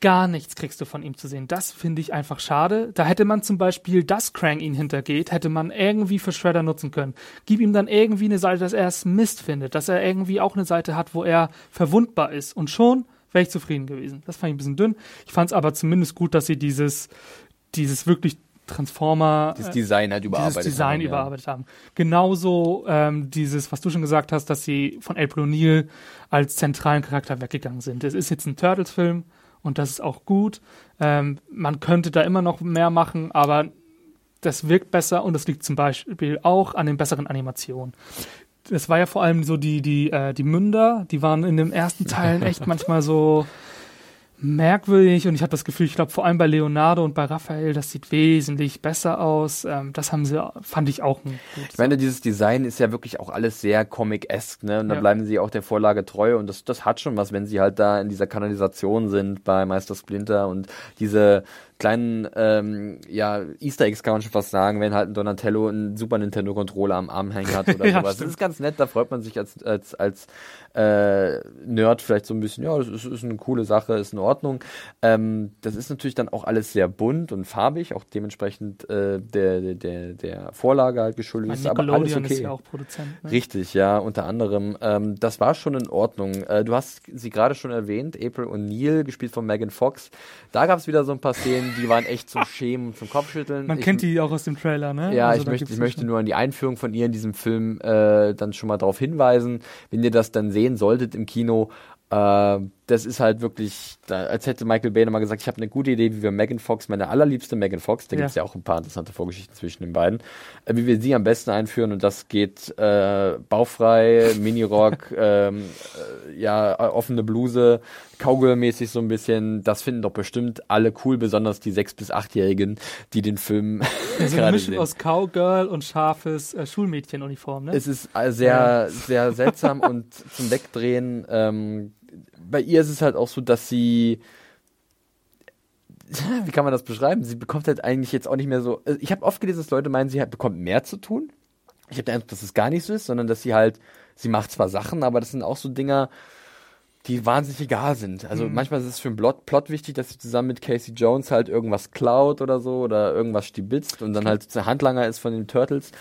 Speaker 2: Gar nichts kriegst du von ihm zu sehen. Das finde ich einfach schade. Da hätte man zum Beispiel, dass Krang ihn hintergeht, hätte man irgendwie für Shredder nutzen können. Gib ihm dann irgendwie eine Seite, dass er es Mist findet, dass er irgendwie auch eine Seite hat, wo er verwundbar ist. Und schon wäre ich zufrieden gewesen. Das fand ich ein bisschen dünn. Ich fand es aber zumindest gut, dass sie dieses, dieses wirklich Transformer
Speaker 1: Das
Speaker 2: äh,
Speaker 1: Design halt überarbeitet
Speaker 2: dieses Design
Speaker 1: haben, ja.
Speaker 2: überarbeitet haben. Genauso ähm, dieses, was du schon gesagt hast, dass sie von April O'Neil als zentralen Charakter weggegangen sind. Es ist jetzt ein Turtles-Film und das ist auch gut. Ähm, man könnte da immer noch mehr machen, aber das wirkt besser und das liegt zum Beispiel auch an den besseren Animationen. Das war ja vor allem so die, die, äh, die Münder, die waren in den ersten Teilen echt manchmal so merkwürdig und ich habe das Gefühl, ich glaube vor allem bei Leonardo und bei Raphael, das sieht wesentlich besser aus. Ähm, das haben sie, fand ich auch ein gutes.
Speaker 1: Ich meine, dieses Design ist ja wirklich auch alles sehr Comic-esque, ne? Und da
Speaker 2: Ja.
Speaker 1: bleiben sie auch der Vorlage treu und das, das hat schon was, wenn sie halt da in dieser Kanalisation sind bei Meister Splinter und diese kleinen ähm, ja, Easter Eggs kann man schon fast sagen, wenn halt ein Donatello einen Super Nintendo Controller am Arm hängen hat oder
Speaker 2: Ja,
Speaker 1: sowas. Das
Speaker 2: stimmt.
Speaker 1: ist ganz nett, da freut man sich als, als, als äh, Nerd vielleicht so ein bisschen, ja, das ist, ist eine coole Sache, ist in Ordnung. Ähm, das ist natürlich dann auch alles sehr bunt und farbig, auch dementsprechend äh, der, der, der, Vorlage halt geschuldet ist, aber alles okay.
Speaker 2: ist ja auch Produzent. Ne?
Speaker 1: Richtig, ja, unter anderem. Ähm, das war schon in Ordnung. Äh, du hast sie gerade schon erwähnt, April O'Neil, gespielt von Megan Fox. Da gab es wieder so ein paar Szenen, die waren echt zum Schämen, zum Kopfschütteln.
Speaker 2: Man
Speaker 1: ich,
Speaker 2: kennt die auch aus dem Trailer, ne?
Speaker 1: Ja,
Speaker 2: Also
Speaker 1: ich möchte, ich möchte nur an die Einführung von ihr in diesem Film äh, dann schon mal darauf hinweisen. Wenn ihr das dann sehen solltet im Kino, äh, das ist halt wirklich, da, als hätte Michael Bay nochmal gesagt, ich habe eine gute Idee, wie wir Megan Fox, meine allerliebste Megan Fox, da
Speaker 2: Ja.
Speaker 1: gibt's ja auch ein paar interessante Vorgeschichten zwischen den beiden, äh, wie wir sie am besten einführen und das geht äh, bauchfrei, Minirock, ähm, äh, ja, offene Bluse, Cowgirl-mäßig so ein bisschen, das finden doch bestimmt alle cool, besonders die sechs- bis achtjährigen, die den Film
Speaker 2: So eine
Speaker 1: gerade
Speaker 2: Mischung
Speaker 1: sehen.
Speaker 2: aus Cowgirl und scharfes äh, Schulmädchenuniform, ne?
Speaker 1: Es ist äh, sehr, sehr seltsam und zum Wegdrehen. Ähm, bei ihr ist es halt auch so, dass sie, wie kann man das beschreiben? Sie bekommt halt eigentlich jetzt auch nicht mehr so. also Ich habe oft gelesen, dass Leute meinen, sie hat, bekommt mehr zu tun. Ich habe den Eindruck, dass es gar nicht so ist, sondern dass sie halt, sie macht zwar Sachen, aber das sind auch so Dinger, die wahnsinnig egal sind. Also
Speaker 2: Mhm.
Speaker 1: manchmal ist es für einen Plot, Plot wichtig, dass sie zusammen mit Casey Jones halt irgendwas klaut oder so oder irgendwas stibitzt und dann halt der Handlanger ist von den Turtles.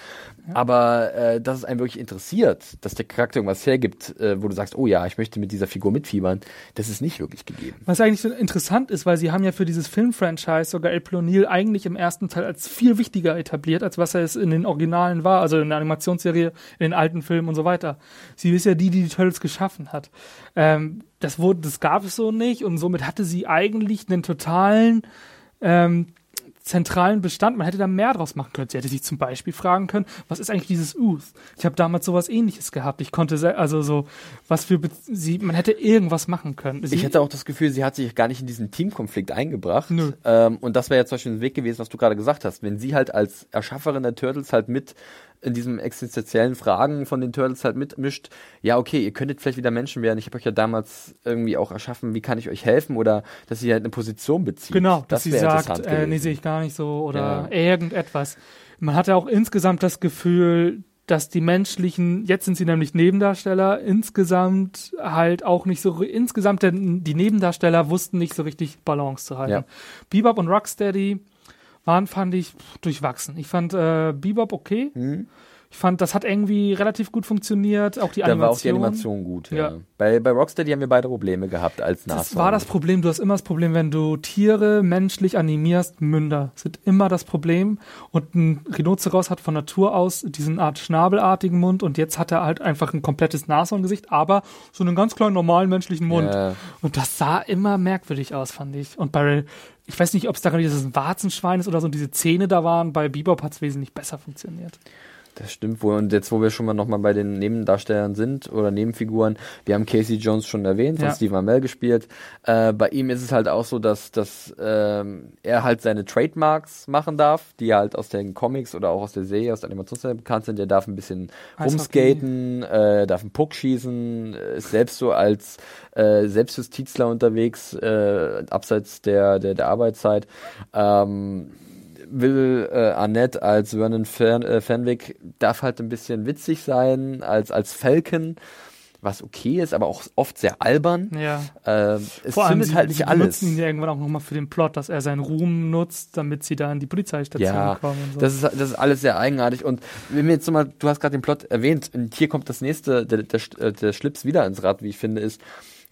Speaker 1: Aber äh, dass es einen wirklich interessiert, dass der Charakter irgendwas hergibt, äh, wo du sagst, oh ja, ich möchte mit dieser Figur mitfiebern, das ist nicht wirklich gegeben.
Speaker 2: Was eigentlich so interessant ist, weil sie haben ja für dieses Filmfranchise sogar April O'Neil eigentlich im ersten Teil als viel wichtiger etabliert, als was er es in den Originalen war, also in der Animationsserie, in den alten Filmen und so weiter. Sie ist ja die, die die Turtles geschaffen hat. Ähm, das wurde, das gab es so nicht und somit hatte sie eigentlich einen totalen ähm, zentralen Bestand. Man hätte da mehr draus machen können. Sie hätte sich zum Beispiel fragen können, was ist eigentlich dieses Ooth? Ich habe damals sowas ähnliches gehabt. Ich konnte, also so, was für, Be sie, man hätte irgendwas machen können. Sie,
Speaker 1: Ich hätte auch das Gefühl, sie hat sich gar nicht in diesen Teamkonflikt eingebracht.
Speaker 2: Nö.
Speaker 1: Ähm, und das wäre ja zum Beispiel ein Weg gewesen, was du gerade gesagt hast. Wenn sie halt als Erschafferin der Turtles halt mit in diesen existenziellen Fragen von den Turtles halt mitmischt, ja, okay, ihr könntet vielleicht wieder Menschen werden. Ich habe euch ja damals irgendwie auch erschaffen, wie kann ich euch helfen? Oder dass sie halt eine Position bezieht.
Speaker 2: Genau, dass
Speaker 1: das
Speaker 2: sie
Speaker 1: wäre
Speaker 2: sagt, äh, nee, sehe ich gar nicht so oder
Speaker 1: Ja.
Speaker 2: irgendetwas. Man hatte auch insgesamt das Gefühl, dass die menschlichen, jetzt sind sie nämlich Nebendarsteller, insgesamt halt auch nicht so, insgesamt denn die Nebendarsteller wussten nicht so richtig Balance zu halten.
Speaker 1: Ja.
Speaker 2: Bebop und Rocksteady waren, fand ich, durchwachsen. Ich fand äh, Bebop okay. Ich fand, das hat irgendwie relativ gut funktioniert. Auch die
Speaker 1: Mhm. Da war auch die
Speaker 2: Animation.
Speaker 1: Animation gut. Ja.
Speaker 2: Ja.
Speaker 1: Bei, bei Rocksteady haben wir beide Probleme gehabt als
Speaker 2: Das
Speaker 1: Nashorn.
Speaker 2: war das Problem. Du hast immer das Problem, wenn du Tiere menschlich animierst, Münder sind immer das Problem. Und ein Rhinoceros hat von Natur aus diesen Art schnabelartigen Mund und jetzt hat er halt einfach ein komplettes Nashorngesicht, aber so einen ganz kleinen normalen menschlichen Mund.
Speaker 1: Ja.
Speaker 2: Und das sah immer merkwürdig aus, fand ich. Und bei, ich weiß nicht, ob es daran liegt, dass es ein Warzenschwein ist oder so und diese Zähne da waren. Bei Bebop hat es wesentlich besser funktioniert.
Speaker 1: Das stimmt wohl. Und jetzt, wo wir schon mal nochmal bei den Nebendarstellern sind oder Nebenfiguren, wir haben Casey Jones schon erwähnt, von
Speaker 2: Ja.
Speaker 1: Steve Amell gespielt. Äh, bei ihm ist es halt auch so, dass, dass ähm, er halt seine Trademarks machen darf, die halt aus den Comics oder auch aus der Serie, aus der Animationsserie bekannt sind. Er darf ein bisschen
Speaker 2: Eishockey.
Speaker 1: rumskaten, äh, darf einen Puck schießen, äh, ist selbst so als äh, Selbstjustizler unterwegs, äh, abseits der, der, der Arbeitszeit. Ähm, Will äh, Annette als Vernon Fan, äh, Fenwick darf halt ein bisschen witzig sein, als, als Falcon, was okay ist, aber auch oft sehr albern.
Speaker 2: Ja.
Speaker 1: Äh, es
Speaker 2: Vor allem, sie,
Speaker 1: halt
Speaker 2: sie
Speaker 1: nicht alles.
Speaker 2: benutzen ihn irgendwann auch nochmal für den Plot, dass er seinen Ruhm nutzt, damit sie da in die Polizeistation
Speaker 1: Ja,
Speaker 2: kommen und so.
Speaker 1: das ist, das ist alles sehr eigenartig. Und wenn wir jetzt nochmal, du hast gerade den Plot erwähnt, und hier kommt das nächste, der, der, der Schlips wieder ins Rad, wie ich finde, ist,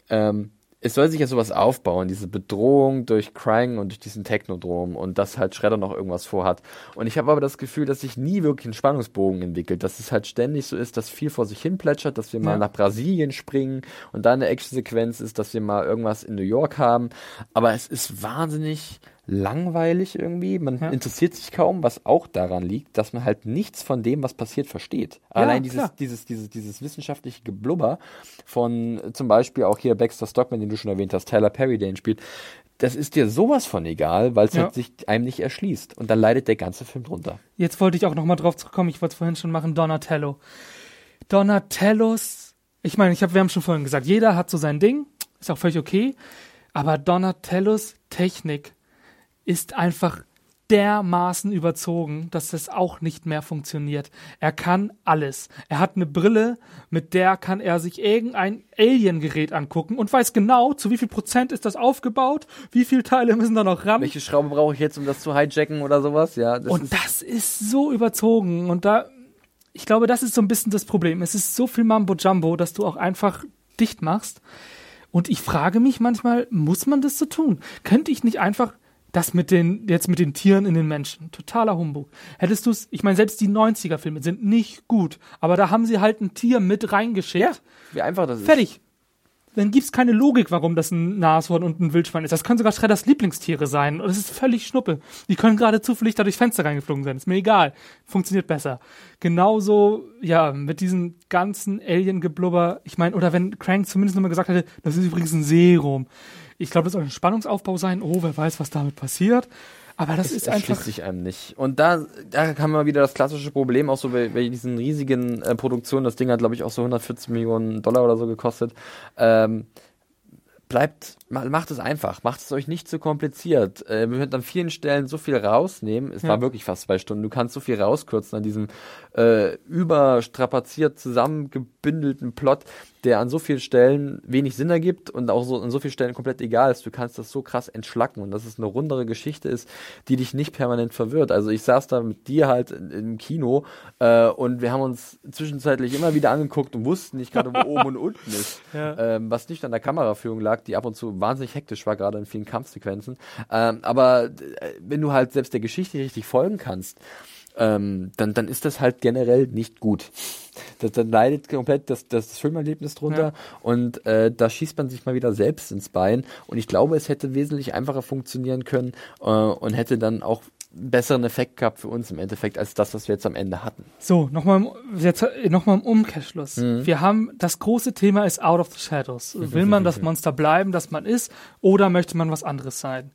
Speaker 1: ähm, es soll sich ja sowas aufbauen, diese Bedrohung durch Krang und durch diesen Technodrom und dass halt Shredder noch irgendwas vorhat. Und ich habe aber das Gefühl, dass sich nie wirklich ein Spannungsbogen entwickelt, dass es halt ständig so ist, dass viel vor sich hin plätschert, dass wir mal
Speaker 2: Ja.
Speaker 1: nach Brasilien springen und da eine Actionsequenz ist, dass wir mal irgendwas in New York haben. Aber es ist wahnsinnig langweilig irgendwie. Man
Speaker 2: Ja.
Speaker 1: interessiert sich kaum, was auch daran liegt, dass man halt nichts von dem, was passiert, versteht. Allein dieses,
Speaker 2: klar.
Speaker 1: dieses, dieses, dieses wissenschaftliche Geblubber von äh, zum Beispiel auch hier Baxter Stockman, den du schon erwähnt hast, Tyler Perry, der ihn spielt, das ist dir sowas von egal, weil es
Speaker 2: Ja.
Speaker 1: halt sich einem nicht erschließt. Und dann leidet der ganze Film drunter.
Speaker 2: Jetzt wollte ich auch noch mal drauf zurückkommen, ich wollte es vorhin schon machen, Donatello. Donatellos, ich meine, ich hab, wir haben schon vorhin gesagt, jeder hat so sein Ding, ist auch völlig okay, aber Donatellos Technik ist einfach dermaßen überzogen, dass das auch nicht mehr funktioniert. Er kann alles. Er hat eine Brille, mit der kann er sich irgendein Alien-Gerät angucken und weiß genau, zu wie viel Prozent ist das aufgebaut, wie viele Teile müssen da noch ran.
Speaker 1: Welche Schraube brauche ich jetzt, um das zu hijacken oder sowas? Ja, das
Speaker 2: Und
Speaker 1: ist,
Speaker 2: das ist so überzogen. Und da, ich glaube, das ist so ein bisschen das Problem. Es ist so viel Mambo Jumbo, dass du auch einfach dicht machst. Und ich frage mich manchmal, muss man das so tun? Könnte ich nicht einfach das mit den, jetzt mit den Tieren in den Menschen? Totaler Humbug. Hättest du es, ich meine, selbst die 90er-Filme sind nicht gut, aber da haben sie halt ein Tier mit reingeschickt.
Speaker 1: wie einfach das ist.
Speaker 2: Fertig. Dann gibt's keine Logik, warum das ein Nashorn und ein Wildschwein ist. Das können sogar Schredders Lieblingstiere sein. Und es ist völlig Schnuppe. Die können gerade zufällig da durchs Fenster reingeflogen sein. Ist mir egal. Funktioniert besser. Genauso, ja, mit diesem ganzen Alien-Geblubber. Ich meine, oder wenn Crank zumindest nochmal gesagt hätte, das ist übrigens ein Serum. Ich glaube, das soll ein Spannungsaufbau sein. Oh, wer weiß, was damit passiert. Aber das
Speaker 1: Es
Speaker 2: ist einfach.
Speaker 1: sich einem nicht. Und da, da haben wir wieder das klassische Problem, auch so bei, bei diesen riesigen äh, Produktionen. Das Ding hat, glaube ich, auch so 140 Millionen Dollar oder so gekostet. Ähm, bleibt, macht es einfach, macht es euch nicht zu kompliziert. Äh, wir könnten an vielen Stellen so viel rausnehmen. Es
Speaker 2: Ja.
Speaker 1: war wirklich fast zwei Stunden. Du kannst so viel rauskürzen an diesem äh, überstrapaziert zusammengebündelten Plot, der an so vielen Stellen wenig Sinn ergibt und auch so an so vielen Stellen komplett egal ist. Du kannst das so krass entschlacken und dass es eine rundere Geschichte ist, die dich nicht permanent verwirrt. Also ich saß da mit dir halt im Kino äh, und wir haben uns zwischenzeitlich immer wieder angeguckt und wussten nicht gerade, wo oben und unten ist.
Speaker 2: Ja.
Speaker 1: Ähm, was nicht an der Kameraführung lag, die ab und zu wahnsinnig hektisch war, gerade in vielen Kampfsequenzen. Ähm, aber äh, wenn du halt selbst der Geschichte richtig folgen kannst, ähm, dann, dann ist das halt generell nicht gut. Das, dann leidet komplett das, das Filmerlebnis drunter
Speaker 2: Ja.
Speaker 1: und äh, da schießt man sich mal wieder selbst ins Bein. Und ich glaube, es hätte wesentlich einfacher funktionieren können äh, und hätte dann auch besseren Effekt gehabt für uns im Endeffekt als das, was wir jetzt am Ende hatten.
Speaker 2: So, nochmal im, jetzt, äh, noch mal im Umkehrschluss.
Speaker 1: Mhm.
Speaker 2: Wir haben, das große Thema ist Out of the Shadows. Will man das Monster bleiben, das man ist, oder möchte man was anderes sein?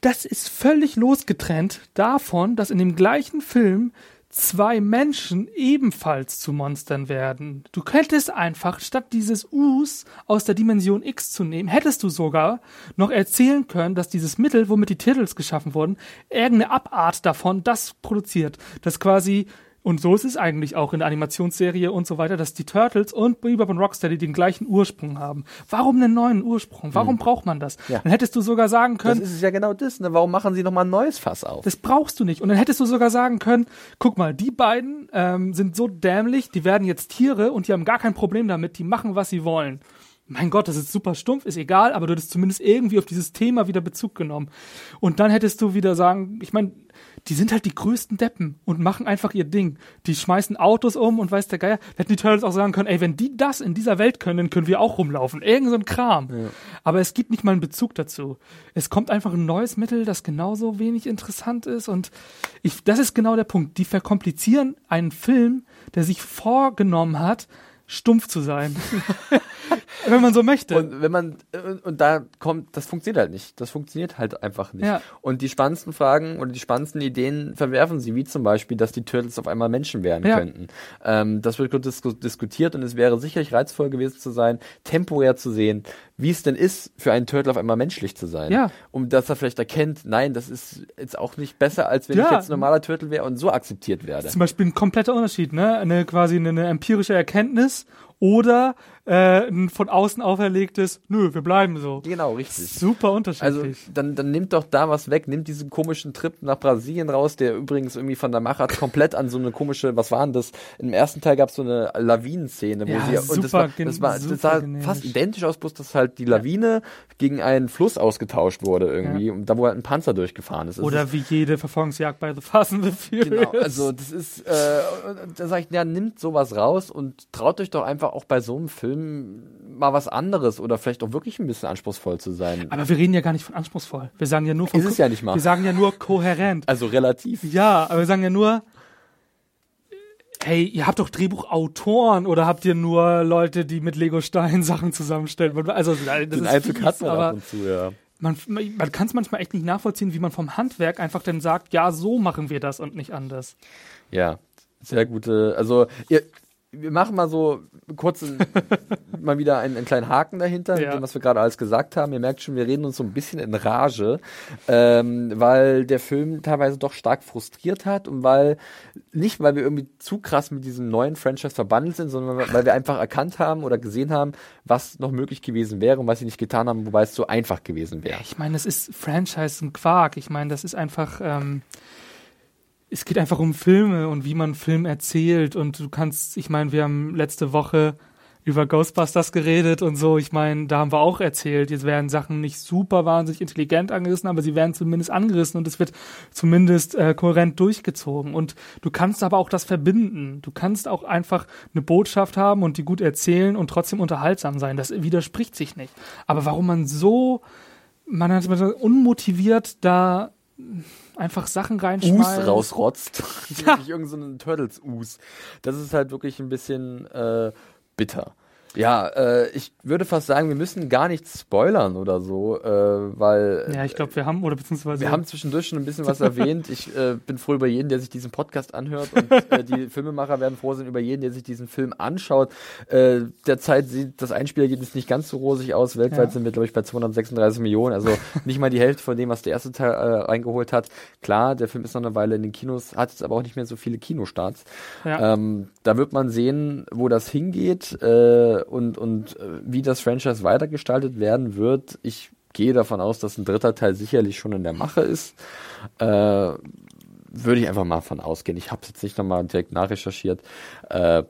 Speaker 2: Das ist völlig losgetrennt davon, dass in dem gleichen Film zwei Menschen ebenfalls zu Monstern werden. Du könntest einfach, statt dieses Us aus der Dimension X zu nehmen, hättest du sogar noch erzählen können, dass dieses Mittel, womit die Turtles geschaffen wurden, irgendeine Abart davon das produziert. Das quasi, und so ist es eigentlich auch in der Animationsserie und so weiter, dass die Turtles und Bebop und Rocksteady den gleichen Ursprung haben. Warum einen neuen Ursprung? Warum braucht man das?
Speaker 1: Ja.
Speaker 2: Dann hättest du sogar sagen
Speaker 1: Das
Speaker 2: können,
Speaker 1: ist es ja genau das. Ne? Warum machen sie nochmal ein neues Fass auf?
Speaker 2: das brauchst du nicht. Und dann hättest du sogar sagen können, guck mal, die beiden ähm, sind so dämlich, die werden jetzt Tiere und die haben gar kein Problem damit, die machen, was sie wollen. Mein Gott, das ist super stumpf, ist egal, aber du hättest zumindest irgendwie auf dieses Thema wieder Bezug genommen. Und dann hättest du wieder sagen, ich meine, die sind halt die größten Deppen und machen einfach ihr Ding. Die schmeißen Autos um und weiß der Geier. Da hätten die Turtles auch sagen können, ey, wenn die das in dieser Welt können, dann können wir auch rumlaufen. Irgend so ein Kram. Aber es gibt nicht mal einen Bezug dazu. Es kommt einfach ein neues Mittel, das genauso wenig interessant ist und ich, das ist genau der Punkt. Die verkomplizieren einen Film, der sich vorgenommen hat, stumpf zu sein. Wenn man so möchte.
Speaker 1: Und wenn man und, da kommt, das funktioniert halt nicht. Das funktioniert halt einfach nicht.
Speaker 2: Ja.
Speaker 1: Und die spannendsten Fragen oder die spannendsten Ideen verwerfen sie, wie zum Beispiel, dass die Turtles auf einmal Menschen werden
Speaker 2: Ja.
Speaker 1: könnten. Ähm, das wird gut disku diskutiert und es wäre sicherlich reizvoll gewesen zu sein, temporär zu sehen, wie es denn ist, für einen Turtle auf einmal menschlich zu sein.
Speaker 2: Ja.
Speaker 1: Um dass er vielleicht erkennt, nein, das ist jetzt auch nicht besser, als wenn
Speaker 2: Ja.
Speaker 1: ich jetzt ein normaler Turtle wäre und so akzeptiert werde.
Speaker 2: zum Beispiel ein kompletter Unterschied, ne? Eine quasi eine, eine empirische Erkenntnis oder äh, ein von außen auferlegtes, nö, wir bleiben so.
Speaker 1: Genau, richtig.
Speaker 2: Super
Speaker 1: Also
Speaker 2: unterschiedlich.
Speaker 1: dann, dann nimmt doch da was weg, nimmt diesen komischen Trip nach Brasilien raus, der übrigens irgendwie von der Machart komplett an so eine komische, was war denn das? Im ersten Teil gab es so eine Lawinenszene, wo
Speaker 2: Ja,
Speaker 1: sie und das
Speaker 2: super
Speaker 1: war, das war das
Speaker 2: super
Speaker 1: sah fast identisch aus, bloß dass halt die Lawine gegen einen Fluss ausgetauscht wurde irgendwie und da wo halt ein Panzer durchgefahren ist.
Speaker 2: Oder
Speaker 1: ist,
Speaker 2: wie jede Verfolgungsjagd bei The Fast and the Furious.
Speaker 1: Genau, also das ist, äh, da sag ich, ja, nimmt sowas raus und traut euch doch einfach auch bei so einem Film mal was anderes oder vielleicht auch wirklich ein bisschen anspruchsvoll zu sein.
Speaker 2: Aber wir reden ja gar nicht von anspruchsvoll. Wir sagen ja nur von
Speaker 1: Ist es ja nicht mal.
Speaker 2: Wir sagen ja nur kohärent.
Speaker 1: Also relativ.
Speaker 2: Ja, aber wir sagen ja nur, hey, ihr habt doch Drehbuchautoren oder habt ihr nur Leute, die mit Lego-Steinen Sachen zusammenstellen? Also, das
Speaker 1: Den
Speaker 2: ist
Speaker 1: Einzug hat man ab und zu, ja.
Speaker 2: man, man kann es manchmal echt nicht nachvollziehen, wie man vom Handwerk einfach dann sagt, ja, so machen wir das und nicht anders.
Speaker 1: Ja, sehr gute. Also, ihr, wir machen mal so kurz mal wieder einen, einen kleinen Haken dahinter, mit
Speaker 2: Ja.
Speaker 1: dem, was wir gerade alles gesagt haben. Ihr merkt schon, wir reden uns so ein bisschen in Rage, ähm, weil der Film teilweise doch stark frustriert hat und weil, nicht weil wir irgendwie zu krass mit diesem neuen Franchise verbandelt sind, sondern weil wir einfach erkannt haben oder gesehen haben, was noch möglich gewesen wäre und was sie nicht getan haben, wobei es so einfach gewesen wäre.
Speaker 2: Ich meine, das ist Franchise ein Quark. Ich meine, das ist einfach, ähm, es geht einfach um Filme und wie man Film erzählt. Und du kannst, ich meine, wir haben letzte Woche über Ghostbusters geredet und so. Ich meine, da haben wir auch erzählt, jetzt werden Sachen nicht super wahnsinnig intelligent angerissen, aber sie werden zumindest angerissen und es wird zumindest äh, kohärent durchgezogen. Und du kannst aber auch das verbinden. Du kannst auch einfach eine Botschaft haben und die gut erzählen und trotzdem unterhaltsam sein. Das widerspricht sich nicht. Aber warum man so, man hat unmotiviert da einfach Sachen reinschmeißt.
Speaker 1: Us rausrotzt. wirklich irgend so einen Turtles-Us. Das ist halt wirklich ein bisschen äh, bitter. Ja, äh, ich würde fast sagen, wir müssen gar nichts spoilern oder so, äh, weil
Speaker 2: Ja, ich glaube, wir haben, oder beziehungsweise.
Speaker 1: wir haben zwischendurch schon ein bisschen was erwähnt. Ich äh, bin froh über jeden, der sich diesen Podcast anhört und äh, die Filmemacher werden froh sein über jeden, der sich diesen Film anschaut. Äh, derzeit sieht das Einspielergebnis nicht ganz so rosig aus. Weltweit
Speaker 2: Ja.
Speaker 1: sind wir, glaube ich, bei 236 Millionen, also nicht mal die Hälfte von dem, was der erste Teil äh, reingeholt hat. Klar, der Film ist noch eine Weile in den Kinos, hat jetzt aber auch nicht mehr so viele Kinostarts.
Speaker 2: ja.
Speaker 1: Ähm, da wird man sehen, wo das hingeht äh, und, und äh, wie das Franchise weitergestaltet werden wird. Ich gehe davon aus, dass ein dritter Teil sicherlich schon in der Mache ist. Äh, würde ich einfach mal von ausgehen. Ich habe es jetzt nicht nochmal direkt nachrecherchiert. Äh,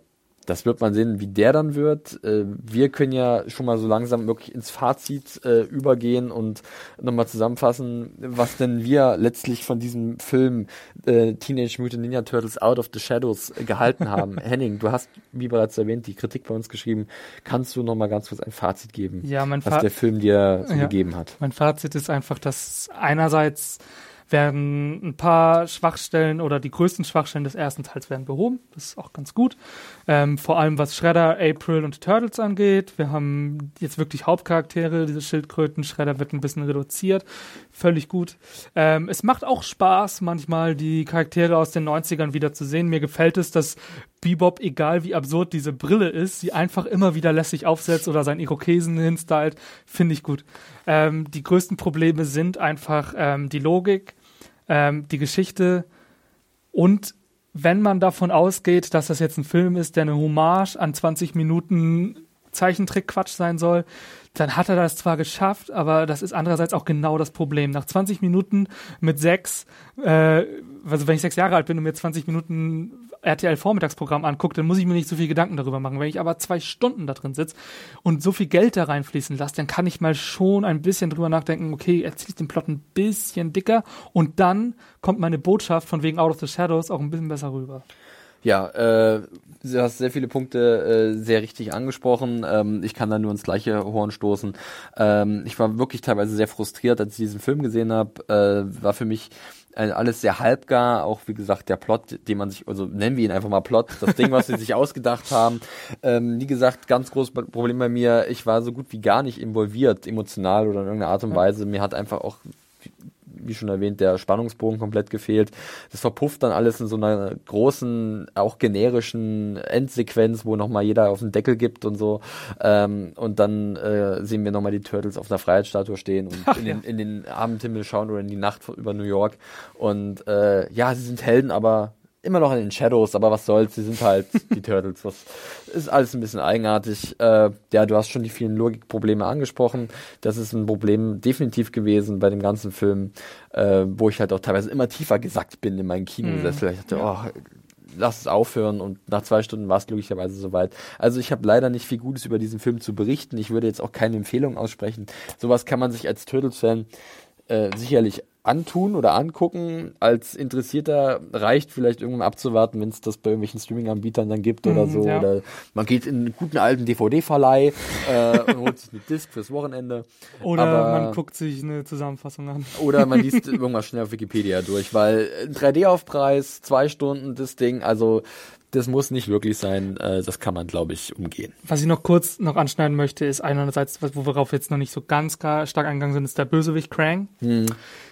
Speaker 1: das wird man sehen, wie der dann wird. Äh, wir können ja schon mal so langsam wirklich ins Fazit äh, übergehen und nochmal zusammenfassen, was denn wir letztlich von diesem Film äh, Teenage Mutant Ninja Turtles Out of the Shadows gehalten haben. Henning, du hast, wie bereits erwähnt, die Kritik bei uns geschrieben. Kannst du nochmal ganz kurz ein Fazit geben,
Speaker 2: ja,
Speaker 1: was
Speaker 2: Fa
Speaker 1: der Film dir so
Speaker 2: Ja.
Speaker 1: gegeben hat?
Speaker 2: Mein Fazit ist einfach, dass einerseits werden ein paar Schwachstellen oder die größten Schwachstellen des ersten Teils werden behoben. Das ist auch ganz gut. Ähm, vor allem was Shredder, April und Turtles angeht. Wir haben jetzt wirklich Hauptcharaktere. Diese Schildkröten, Shredder wird ein bisschen reduziert. Völlig gut. Ähm, es macht auch Spaß, manchmal die Charaktere aus den 90ern wieder zu sehen. Mir gefällt es, dass Bebop, egal wie absurd diese Brille ist, sie einfach immer wieder lässig aufsetzt oder seinen Irokesen hinstylt. Finde ich gut. Ähm, die größten Probleme sind einfach ähm, die Logik, ähm, die Geschichte und wenn man davon ausgeht, dass das jetzt ein Film ist, der eine Hommage an 20 Minuten Zeichentrick-Quatsch sein soll, dann hat er das zwar geschafft, aber das ist andererseits auch genau das Problem. Nach 20 Minuten mit sechs, äh, also wenn ich sechs Jahre alt bin und mir 20 Minuten RTL-Vormittagsprogramm angucke, dann muss ich mir nicht so viel Gedanken darüber machen. Wenn ich aber zwei Stunden da drin sitze und so viel Geld da reinfließen lasse, dann kann ich mal schon ein bisschen drüber nachdenken, okay, erzähle ich den Plot ein bisschen dicker und dann kommt meine Botschaft von wegen Out of the Shadows auch ein bisschen besser rüber.
Speaker 1: Ja, äh, du hast sehr viele Punkte äh, sehr richtig angesprochen. Ähm, ich kann da nur ins gleiche Horn stoßen. Ähm, ich war wirklich teilweise sehr frustriert, als ich diesen Film gesehen habe. Äh, war für mich alles sehr halbgar. Auch wie gesagt der Plot, den man sich, also nennen wir ihn einfach mal Plot, das Ding, was sie sich ausgedacht haben. Ähm, wie gesagt, ganz großes Problem bei mir. Ich war so gut wie gar nicht involviert, emotional oder in irgendeiner Art und Weise. Mir hat einfach auch wie schon erwähnt, der Spannungsbogen komplett gefehlt. Das verpufft dann alles in so einer großen, auch generischen Endsequenz, wo nochmal jeder auf den Deckel gibt und so. Ähm, und dann äh, sehen wir nochmal die Turtles auf einer Freiheitsstatue stehen und
Speaker 2: Ach,
Speaker 1: in,
Speaker 2: ja.
Speaker 1: den, in den Abendhimmel schauen oder in die Nacht über New York. Und äh, ja, sie sind Helden, aber immer noch in den Shadows, aber was soll's, sie sind halt die Turtles. Was ist alles ein bisschen eigenartig. Äh, ja, du hast schon die vielen Logikprobleme angesprochen. Das ist ein Problem definitiv gewesen bei dem ganzen Film, äh, wo ich halt auch teilweise immer tiefer gesackt bin in meinen Kinosessel. Ich dachte, oh, lass es aufhören und nach zwei Stunden war es glücklicherweise soweit. Also ich habe leider nicht viel Gutes über diesen Film zu berichten. Ich würde jetzt auch keine Empfehlung aussprechen. Sowas kann man sich als Turtles-Fan äh, sicherlich antun oder angucken. Als Interessierter reicht vielleicht irgendwann abzuwarten, wenn es das bei irgendwelchen Streaming-Anbietern dann gibt oder
Speaker 2: Mhm,
Speaker 1: so.
Speaker 2: ja.
Speaker 1: Oder man geht in einen guten alten DVD-Verleih äh, und holt sich eine Disc fürs Wochenende.
Speaker 2: Oder
Speaker 1: Aber-
Speaker 2: man guckt sich eine Zusammenfassung an.
Speaker 1: Oder man liest irgendwas schnell auf Wikipedia durch, weil ein 3D-Aufpreis, zwei Stunden das Ding, also das muss nicht wirklich sein. Äh, das kann man, glaube ich, umgehen.
Speaker 2: Was ich noch kurz noch anschneiden möchte, ist einerseits, was- worauf wir jetzt noch nicht so ganz stark eingegangen sind, ist der Bösewicht Krang.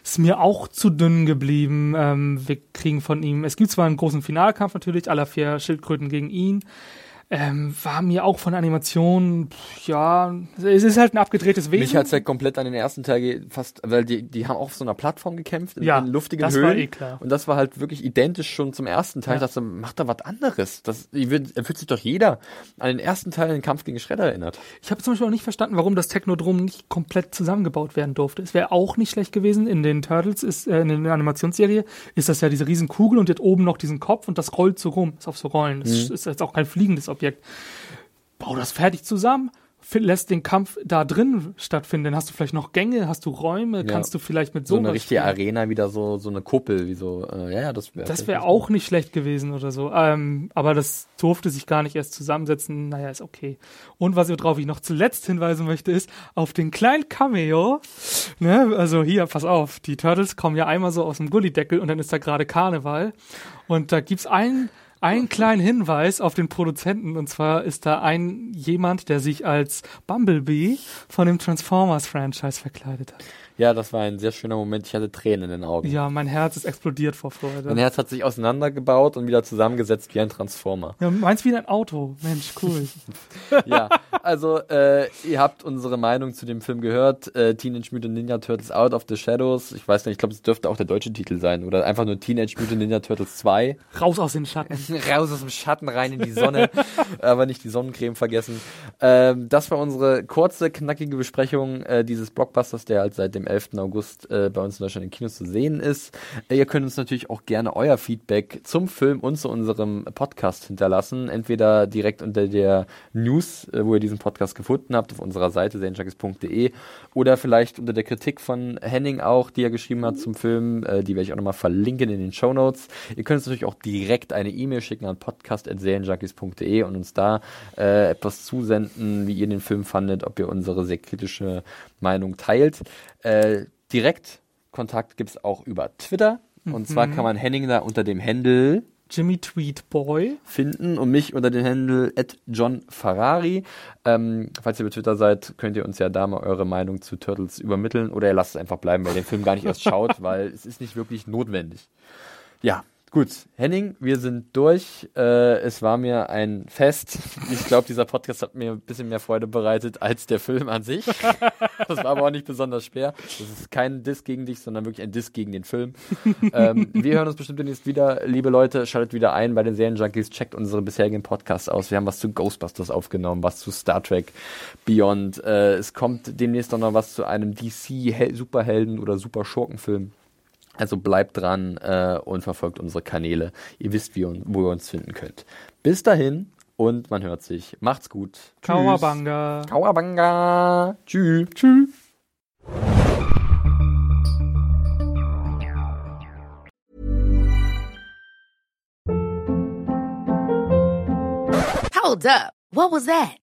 Speaker 2: Ist mir auch zu dünn geblieben. Ähm, wir kriegen von ihm, es gibt zwar einen großen Finalkampf natürlich, aller vier Schildkröten gegen ihn. Ähm, war mir auch von der Animation, pff, ja, es ist halt ein abgedrehtes Wesen.
Speaker 1: Mich hat's halt komplett an den ersten Teil fast, weil die, die haben auch auf so einer Plattform gekämpft, in,
Speaker 2: Ja,
Speaker 1: in luftigen
Speaker 2: das
Speaker 1: Höhen.
Speaker 2: war eh klar.
Speaker 1: Und das war halt wirklich identisch schon zum ersten Teil.
Speaker 2: Ja.
Speaker 1: Ich dachte, macht da was anderes. Das, fühlt sich doch jeder an den ersten Teil den Kampf gegen Shredder erinnert.
Speaker 2: Ich habe zum Beispiel auch nicht verstanden, warum das Technodrom nicht komplett zusammengebaut werden durfte. Es wäre auch nicht schlecht gewesen. In den Turtles ist, äh, in der Animationsserie ist das ja diese riesen Kugel und hat oben noch diesen Kopf und das rollt so rum, ist auf so Rollen. Das
Speaker 1: Mhm.
Speaker 2: ist jetzt auch kein fliegendes Objekt. Bau das fertig zusammen. Lässt den Kampf da drin stattfinden. Dann hast du vielleicht noch Gänge, hast du Räume, kannst du vielleicht mit
Speaker 1: So
Speaker 2: sowas
Speaker 1: eine richtige
Speaker 2: spielen.
Speaker 1: Arena, wieder so, so eine Kuppel, wie so, äh, ja, ja, das wäre.
Speaker 2: Das wäre auch nicht schlecht gewesen oder so. Ähm, aber das durfte sich gar nicht erst zusammensetzen. Naja, ist okay. Und was worauf ich noch zuletzt hinweisen möchte, ist auf den kleinen Cameo. Ne? Also hier, pass auf, die Turtles kommen ja einmal so aus dem Gullideckel und dann ist da gerade Karneval. Und da gibt's einen, einen kleinen Hinweis auf den Produzenten. Und zwar ist da ein jemand, der sich als Bumblebee von dem Transformers-Franchise verkleidet hat.
Speaker 1: Ja, das war ein sehr schöner Moment. Ich hatte Tränen in den Augen.
Speaker 2: Ja, mein Herz ist explodiert vor Freude.
Speaker 1: Mein Herz hat sich auseinandergebaut und wieder zusammengesetzt wie ein Transformer.
Speaker 2: Ja, meins wie ein Auto. Mensch, cool.
Speaker 1: ja, also äh, ihr habt unsere Meinung zu dem Film gehört. Äh, Teenage Mutant Ninja Turtles Out of the Shadows. Ich weiß nicht, ich glaube, es dürfte auch der deutsche Titel sein. Oder einfach nur Teenage Mutant Ninja Turtles 2.
Speaker 2: Raus aus den Schatten.
Speaker 1: Raus aus dem Schatten, rein in die Sonne. aber nicht die Sonnencreme vergessen. Ähm, das war unsere kurze, knackige Besprechung äh, dieses Blockbusters, der halt seit dem 11. August äh, bei uns in Deutschland in Kinos zu sehen ist. Äh, ihr könnt uns natürlich auch gerne euer Feedback zum Film und zu unserem Podcast hinterlassen. Entweder direkt unter der News, äh, wo ihr diesen Podcast gefunden habt, auf unserer Seite serienjunkies.de oder vielleicht unter der Kritik von Henning auch, die er geschrieben hat zum Film. Äh, die werde ich auch nochmal verlinken in den Show Notes. Ihr könnt uns natürlich auch direkt eine E-Mail schicken an podcast.serienjunkies.de und uns da etwas zusenden, wie ihr den Film fandet, ob ihr unsere sehr kritische Meinung teilt. Äh, direkt Kontakt gibt's auch über Twitter. Und zwar kann man Henning da unter dem Handle
Speaker 2: Jimmy Tweet Boy.
Speaker 1: finden und mich unter dem Handle John Ferrari. Ähm, falls ihr bei Twitter seid, könnt ihr uns ja da mal eure Meinung zu Turtles übermitteln oder ihr lasst es einfach bleiben, weil ihr den Film gar nicht erst schaut, weil es ist nicht wirklich notwendig. Ja, gut. Henning, wir sind durch. Äh, es war mir ein Fest. Ich glaube, dieser Podcast hat mir ein bisschen mehr Freude bereitet als der Film an sich. Das war aber auch nicht besonders schwer. Das ist kein Diss gegen dich, sondern wirklich ein Diss gegen den Film. ähm, wir hören uns bestimmt demnächst wieder. Liebe Leute, schaltet wieder ein bei den Serienjunkies. Checkt unsere bisherigen Podcasts aus. Wir haben was zu Ghostbusters aufgenommen, was zu Star Trek Beyond. Äh, es kommt demnächst auch noch was zu einem DC-Superhelden- oder Super-Schurkenfilm. Also bleibt dran äh, und verfolgt unsere Kanäle. Ihr wisst, wie, wo ihr uns finden könnt. Bis dahin und man hört sich. Macht's gut. Tschüss.
Speaker 2: Kawabanga.
Speaker 1: Kawabanga. Tschüss. Tschüss.
Speaker 5: Hold up. What was that?